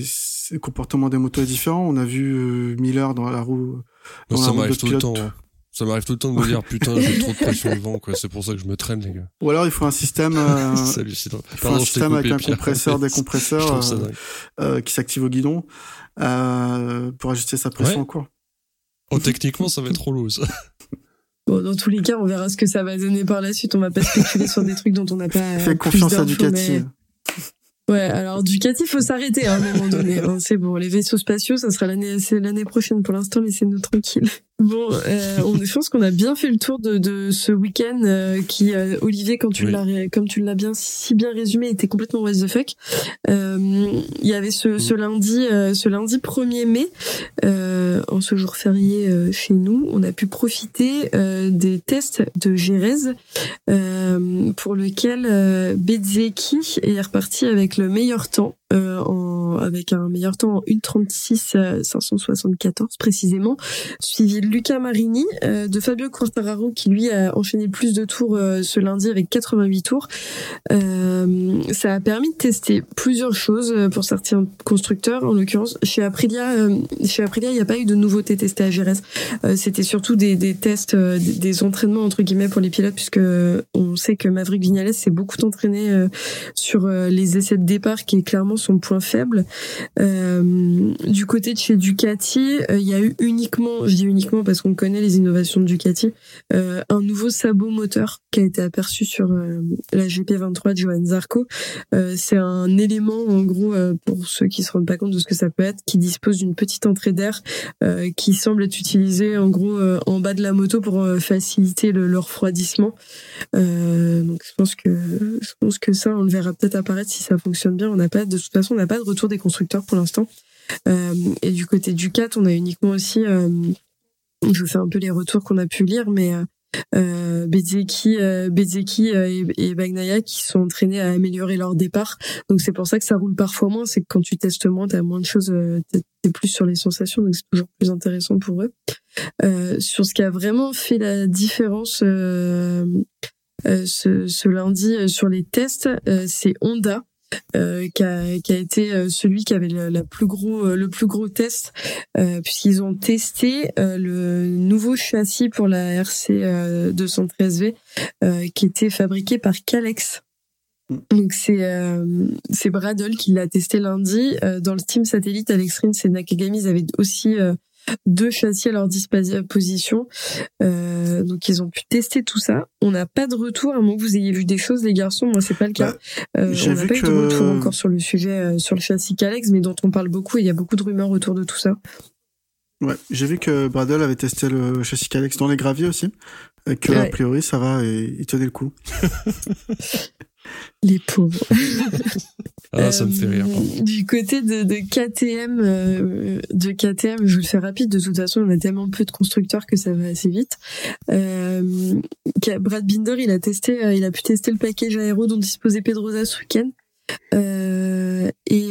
le comportement des motos est différent. On a vu Miller dans la roue. Dans ça m'arrive tout le temps. Hein. Ça m'arrive tout le temps de me dire putain j'ai trop de pression devant quoi. C'est pour ça que je me traîne les gars. Ou alors il faut un système. Euh, il faut un système avec un compresseur, des compresseurs qui s'active au guidon pour ajuster sa pression en cours. Oh, techniquement, ça va être trop ça. Bon, dans tous les cas, on verra ce que ça va donner par la suite. On va pas spéculer sur des trucs dont on n'a pas. Fais confiance à Ducati. Ouais, alors Ducati, faut s'arrêter hein, à un moment donné. Hein. C'est bon, les vaisseaux spatiaux, ça sera l'année, c'est l'année prochaine. Pour l'instant, laissez-nous tranquilles. Bon, euh, on, je pense qu'on a bien fait le tour de, de ce week-end euh, qui, euh, Olivier, quand tu l'as, comme tu l'as bien si bien résumé, était complètement what the fuck. Euh, il y avait ce, ce lundi, ce lundi 1er mai, en ce jour férié chez nous, on a pu profiter des tests de Jerez, pour lequel euh, Bezeki est reparti avec le meilleur temps euh, avec un meilleur temps en 1.36 574 précisément, suivi de Luca Marini, euh, de Fabio Quartararo qui lui a enchaîné plus de tours euh, ce lundi avec 88 tours. Euh, ça a permis de tester plusieurs choses pour certains constructeurs, en l'occurrence chez Aprilia. chez Aprilia, il n'y a pas eu de nouveautés testées à Jerez. C'était surtout des, des tests, des, entraînements entre guillemets pour les pilotes, puisque on sait que Maverick Vignales s'est beaucoup entraîné sur les essais de départ, qui est clairement son point faible. Euh, du côté de chez Ducati, euh, il y a eu uniquement, je dis uniquement parce qu'on connaît les innovations de Ducati, euh, un nouveau sabot moteur qui a été aperçu sur la GP23 de Johan Zarco. c'est un élément, en gros, pour ceux qui se rendent pas compte de ce que ça peut être, qui dispose d'une petite entrée d'air qui semble être utilisée en gros en bas de la moto pour faciliter le, refroidissement. donc je pense que je pense que ça, on le verra peut-être apparaître si ça fonctionne bien. On n'a pas de façon, on n'a pas de retour des constructeurs pour l'instant. Euh, et du côté du 4, on a uniquement aussi, euh, je fais un peu les retours qu'on a pu lire, mais euh, euh Bezeki, et, et Bagnaia qui sont entraînés à améliorer leur départ. Donc c'est pour ça que ça roule parfois moins. C'est que quand tu testes moins, t'as moins de choses, t'es plus sur les sensations, donc c'est toujours plus intéressant pour eux. sur ce qui a vraiment fait la différence ce, ce, lundi sur les tests, c'est Honda euh, qui, a, qui, a, été euh, celui qui avait le, la plus gros, euh, le plus gros test, puisqu'ils ont testé le nouveau châssis pour la RC 213V qui était fabriqué par Calex. Donc c'est c'est Bradle qui l'a testé lundi dans le team satellite Alex Rins et Nakagami ils avaient aussi deux châssis à leur disposition. Euh, donc ils ont pu tester tout ça. On n'a pas de retour, à moins que vous ayez vu des choses, les garçons. Moi, c'est pas le cas. Bah, euh, on n'a pas eu de retour encore sur le sujet, euh, sur le châssis Calex, mais dont on parle beaucoup et il y a beaucoup de rumeurs autour de tout ça. Ouais, j'ai vu que Bradle avait testé le châssis Calex dans les graviers aussi. Et que, a priori, ça va et il tenait le coup. Les pauvres. ah, ça me fait rire. Euh, du côté de, de KTM, euh, de KTM, je vous le fais rapide. De toute façon, on a tellement peu de constructeurs que ça va assez vite. Euh, Brad Binder, il a testé, euh, il a pu tester le package aéro dont disposait Pedrosa ce week-end. Euh, et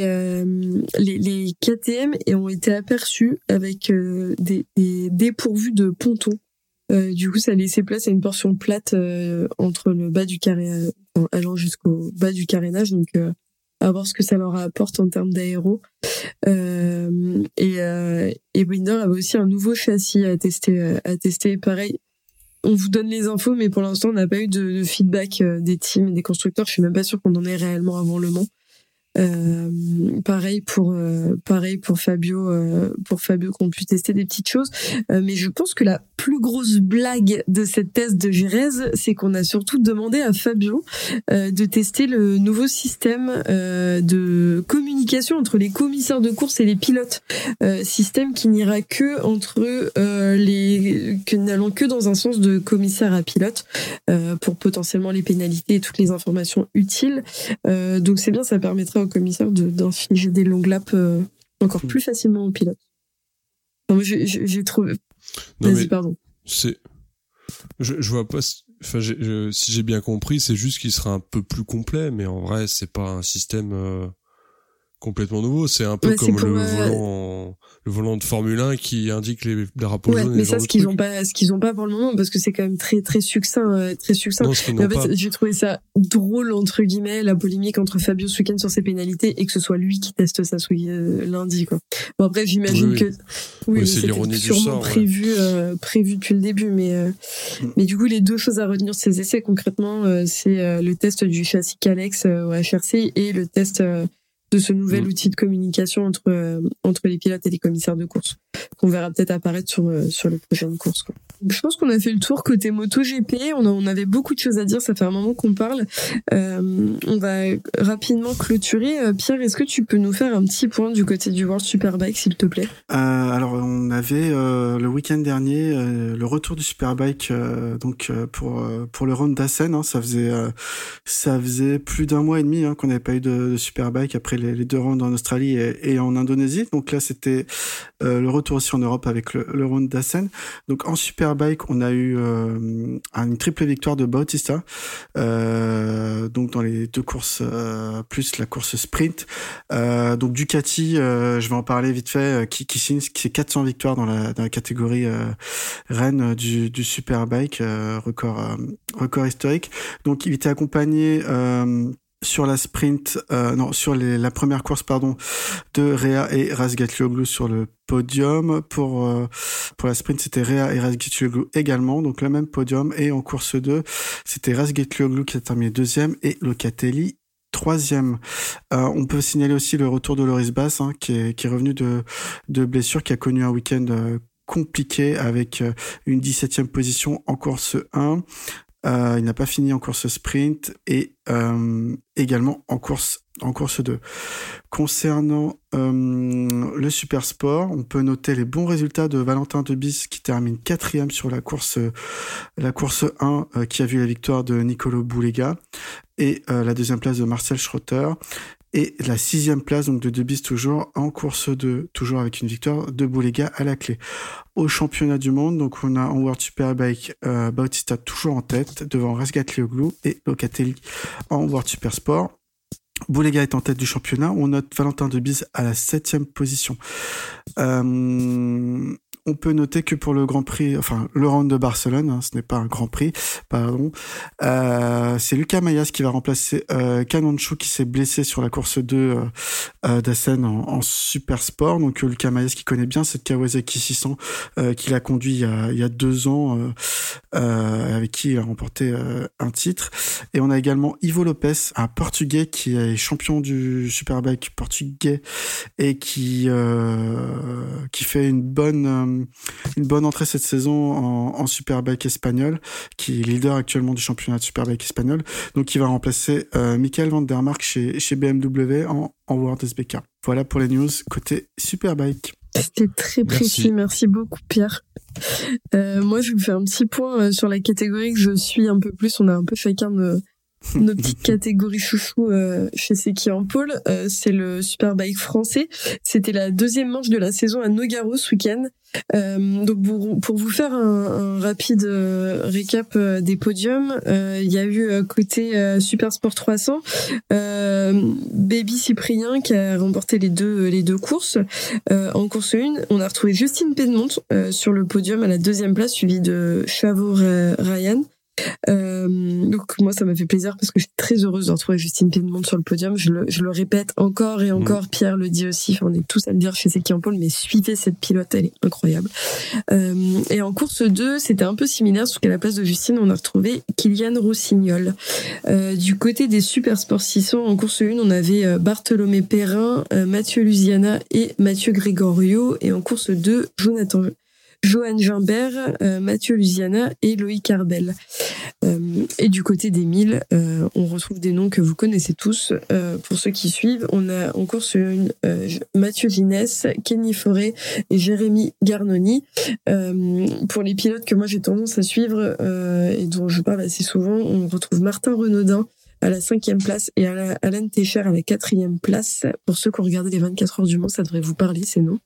les, les, KTM ont été aperçus avec des, des dépourvus de pontons euh, du coup, ça laissait place à une portion plate euh, entre le bas du carré, euh, allant jusqu'au bas du carénage. Donc, à voir ce que ça leur apporte en termes d'aéro. et, et Binder avait aussi un nouveau châssis à tester. à tester. Pareil, on vous donne les infos, mais pour l'instant, on n'a pas eu de, feedback des teams et des constructeurs. Je suis même pas sûr qu'on en ait réellement avant le Mans. Euh, pareil pour euh, pareil pour Fabio euh, pour Fabio qu'on pu tester des petites choses. mais je pense que la plus grosse blague de cette thèse de Gérez, c'est qu'on a surtout demandé à Fabio de tester le nouveau système de communication entre les commissaires de course et les pilotes. système qui n'ira que entre les que n'allant que dans un sens de commissaire à pilote pour potentiellement les pénalités et toutes les informations utiles. donc c'est bien, ça permettra commissaire d'infliger des longues laps euh, encore hmm. plus facilement aux pilotes. j'ai trouvé. Vas-y, pardon. C'est. Je, je vois pas. Enfin, si j'ai bien compris, c'est juste qu'il sera un peu plus complet, mais en vrai, c'est pas un système. Euh, complètement nouveau. C'est un peu comme le volant, le volant de Formule 1 qui indique les drapeaux ouais, jaunes. Mais ça, ce qu'ils ont pas, ce qu'ils ont pas pour le moment, parce que c'est quand même très très succinct, euh, très succinct. en fait, j'ai trouvé ça drôle entre guillemets la polémique entre Fabio ce week-end sur ses pénalités et que ce soit lui qui teste ça ce euh, lundi quoi. Bon après, j'imagine que oui, c'est l'ironie du sort. Prévu, euh, prévu depuis le début, mais mm. mais du coup, les deux choses à retenir de ces essais concrètement, c'est le test du châssis Calex au HRC et le test de ce nouvel mm. outil de communication entre euh, entre les pilotes et les commissaires de course qu'on verra peut-être apparaître sur euh, sur les prochaines courses. Quoi. Je pense qu'on a fait le tour côté moto GP. On, on avait beaucoup de choses à dire. Ça fait un moment qu'on parle. Euh, on va rapidement clôturer. Euh, Pierre, est-ce que tu peux nous faire un petit point du côté du World Superbike, s'il te plaît? Euh, Alors, on avait le week-end dernier le retour du Superbike, donc pour pour le round d'Assen. Hein, ça faisait ça faisait plus d'un mois et demi hein, qu'on n'avait pas eu de, Superbike après les, deux rounds en Australie et, et en Indonésie. Donc là, c'était le retour aussi en Europe avec le, le round d'Assen. Donc en Superbike Bike, on a eu euh, une triple victoire de Bautista, euh, donc dans les deux courses euh, plus la course sprint. donc Ducati, je vais en parler vite fait, qui, qui signe qui 400 victoires dans la, dans la catégorie reine du, du Superbike, record record historique. Donc il était accompagné sur la sprint, euh, non, sur les, la première course, pardon, de Réa et Razgatlioglu sur le podium. Pour, euh, pour la sprint, c'était Réa et Razgatlioglu également, donc le même podium. Et en course 2, c'était Razgatlioglu qui a terminé deuxième et Locatelli troisième. Euh, on peut signaler aussi le retour de Loris Bass, hein, qui, est, qui est revenu de, de blessure, qui a connu un week-end euh, compliqué avec euh, une 17e position en course 1. Euh, il n'a pas fini en course sprint et euh, également en course en course 2. Concernant euh, le super sport, on peut noter les bons résultats de Valentin Debis qui termine quatrième sur la course la course 1 euh, qui a vu la victoire de Nicolo Boulega et la deuxième place de Marcel Schrotter et la sixième place donc de Debis toujours en course 2, toujours avec une victoire de Boulega à la clé. Au championnat du monde, donc on a en World Superbike euh, Bautista toujours en tête devant Rasgat Lioglu et Locatelli en World Super Sport. Boulega est en tête du championnat. On note Valentin Debise à la septième position. Euh, on peut noter que pour le Grand Prix, enfin le round de Barcelone, hein, ce n'est pas un Grand Prix, pardon, euh, c'est Lucas Mayas qui va remplacer euh, qui s'est blessé sur la course 2 euh, euh, d'Assen en, super sport. Donc euh, Lucas Mayas qui connaît bien cette Kawasaki 600 euh, qu'il a conduit il y a, il y a deux ans, avec qui il a remporté un titre. Et on a également Ivo Lopez, un Portugais qui est champion du Superbike portugais et qui fait une bonne une bonne entrée cette saison en, en Superbike espagnol, qui est leader actuellement du championnat de Superbike espagnol. Donc il va remplacer euh, Michael Van der Mark chez, chez BMW en, en World SBK. Voilà pour les news côté Superbike. C'était très précis, merci, beaucoup Pierre. Euh, moi je vous fais un petit point euh, sur la catégorie que je suis un peu plus. On a un peu chacun de nos petites catégories chouchou euh, chez Seki en pôle. Euh, c'est le Superbike français. C'était la deuxième manche de la saison à Nogaro ce week-end. Euh, donc pour, pour, vous faire un, rapide euh, récap euh, des podiums, il y a eu côté Super Sport 300 Baby Cyprien qui a remporté les deux les deux courses. en course 1, on a retrouvé Justine Pedmont sur le podium à la deuxième place, suivi de Chavot Ryan Euh, donc moi ça m'a fait plaisir parce que je suis très heureuse de retrouver Justine Piedmont sur le podium. Je le, je le répète encore et encore. Pierre le dit aussi. On est tous à le dire chez Seki en pôle, mais suivez cette pilote, elle est incroyable. Euh, et en course 2, c'était un peu similaire, sauf qu'à la place de Justine, on a retrouvé Kylian Rossignol. Euh, du côté des Super Sport 600, en course 1, on avait Bartholomé Perrin, Mathieu Lusiana et Mathieu Gregorio. Et en course 2, Jonathan Johan Gimbert, euh, Mathieu Lusiana et Loïc Carbel. Euh, et du côté des milles, euh, on retrouve des noms que vous connaissez tous. Euh, pour ceux qui suivent, on a en course euh, Mathieu Ginès, Kenny Forêt et Jérémy Garnoni. Pour les pilotes que moi j'ai tendance à suivre et dont je parle assez souvent, on retrouve Martin Renaudin, à la cinquième place et Alan Técher à la quatrième place. Pour ceux qui ont regardé les 24 heures du Mans, ça devrait vous parler, c'est non.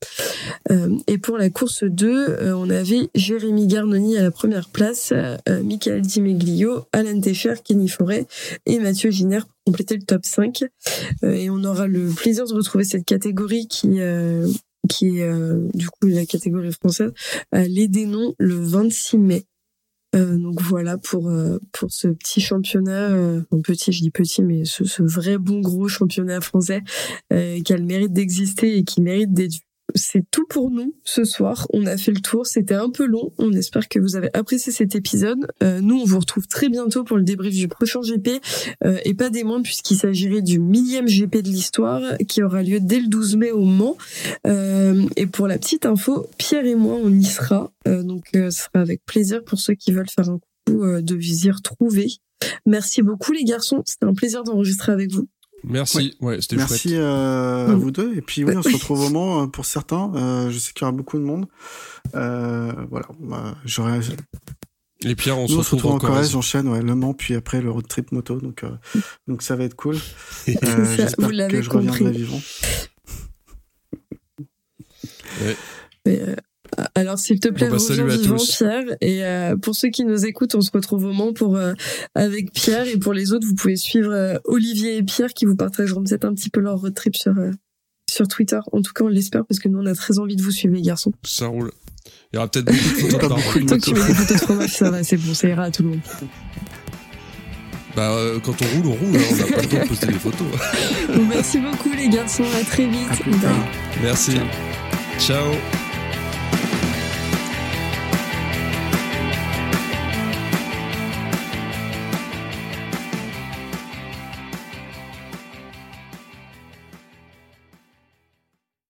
Euh, et pour la course 2, euh, on avait Jérémy Garnoni à la première place, euh, Michael Di Meglio, Alan Técher, Kenny Forêt et Mathieu Giner pour compléter le top 5. Euh, et on aura le plaisir de retrouver cette catégorie qui euh, est du coup la catégorie française, à l'Édénon le 26 mai. Euh, donc voilà pour euh, pour ce petit championnat, euh, petit, je dis petit, mais ce, ce vrai bon gros championnat français euh, qui a le mérite d'exister et qui mérite d'être. C'est tout pour nous ce soir. On a fait le tour. C'était un peu long. On espère que vous avez apprécié cet épisode. Euh, nous, on vous retrouve très bientôt pour le débrief du prochain GP euh, et pas des moindres puisqu'il s'agirait du millième GP de l'histoire qui aura lieu dès le 12 mai au Mans. Euh, et pour la petite info, Pierre et moi, on y sera. Donc, ce sera avec plaisir pour ceux qui veulent faire un coup de visir retrouver. Merci beaucoup les garçons. C'était un plaisir d'enregistrer avec vous. Merci, ouais, c'était Merci chouette. euh, à vous deux. Et puis oui, on se retrouve au Mans euh, pour certains. Euh, je sais qu'il y aura beaucoup de monde. Euh, voilà. Bah, j'aurais. Et Pierre, on Nous, se retrouve en Corrèze, j'enchaîne ouais, Le Mans, puis après le road trip moto. Donc, euh, donc ça va être cool. Euh, J'espère vous l'avez que je reviendrai vivant. Mais, euh, alors, s'il te plaît, Bon, bah, reviens salut à vivant, tous. Pierre. Et euh, pour ceux qui nous écoutent, on se retrouve au Mans pour euh, avec Pierre. Et pour les autres, vous pouvez suivre euh, Olivier et Pierre qui vous partageront peut-être un petit peu leur road trip sur euh, sur Twitter. En tout cas, on l'espère parce que nous, on a très envie de vous suivre, les garçons. Ça roule. Il y aura peut-être beaucoup de photos de Tant que tu mets des photos de fromage, ça va, c'est bon, ça ira à tout le monde. Bah, euh, quand on roule, on roule. hein, on n'a pas le temps de poster des photos. Bon, merci beaucoup, les garçons. À très vite. À. Merci. Ciao.